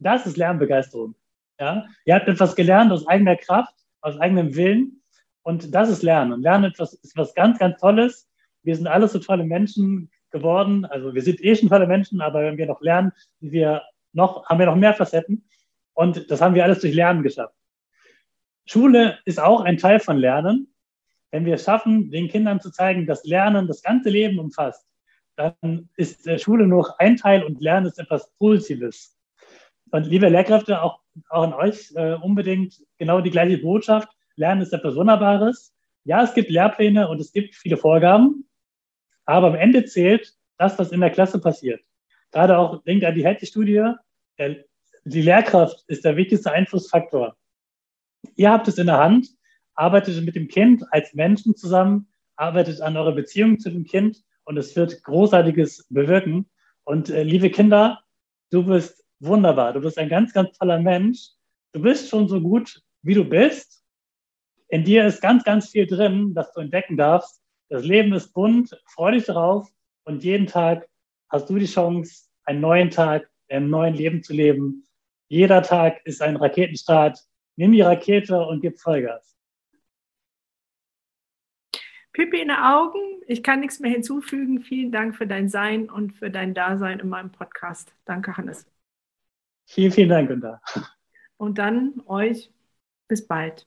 Das ist Lernbegeisterung. Ja? Ihr habt etwas gelernt aus eigener Kraft, aus eigenem Willen. Und das ist Lernen. Und Lernen etwas, ist was ganz, ganz Tolles. Wir sind alle so tolle Menschen geworden. Also wir sind eh schon tolle Menschen, aber wenn wir noch lernen, wir noch, haben wir noch mehr Facetten. Und das haben wir alles durch Lernen geschafft. Schule ist auch ein Teil von Lernen. Wenn wir es schaffen, den Kindern zu zeigen, dass Lernen das ganze Leben umfasst, dann ist Schule nur ein Teil und Lernen ist etwas Positives. Und liebe Lehrkräfte, auch, auch an euch äh, unbedingt genau die gleiche Botschaft. Lernen ist etwas Wunderbares. Ja, es gibt Lehrpläne und es gibt viele Vorgaben, aber am Ende zählt das, was in der Klasse passiert. Gerade auch, denkt an die Hattie-Studie, die Lehrkraft ist der wichtigste Einflussfaktor. Ihr habt es in der Hand, arbeitet mit dem Kind als Menschen zusammen, arbeitet an eurer Beziehung zu dem Kind und es wird Großartiges bewirken. Und äh, liebe Kinder, du bist wunderbar. Du bist ein ganz, ganz toller Mensch. Du bist schon so gut, wie du bist. In dir ist ganz, ganz viel drin, das du entdecken darfst. Das Leben ist bunt, freu dich drauf und jeden Tag hast du die Chance, einen neuen Tag, ein neuen Leben zu leben. Jeder Tag ist ein Raketenstart. Nimm die Rakete und gib Vollgas. Pipi in den Augen. Ich kann nichts mehr hinzufügen. Vielen Dank für dein Sein und für dein Dasein in meinem Podcast. Danke, Hannes. Vielen, vielen Dank, Günther. Und dann euch bis bald.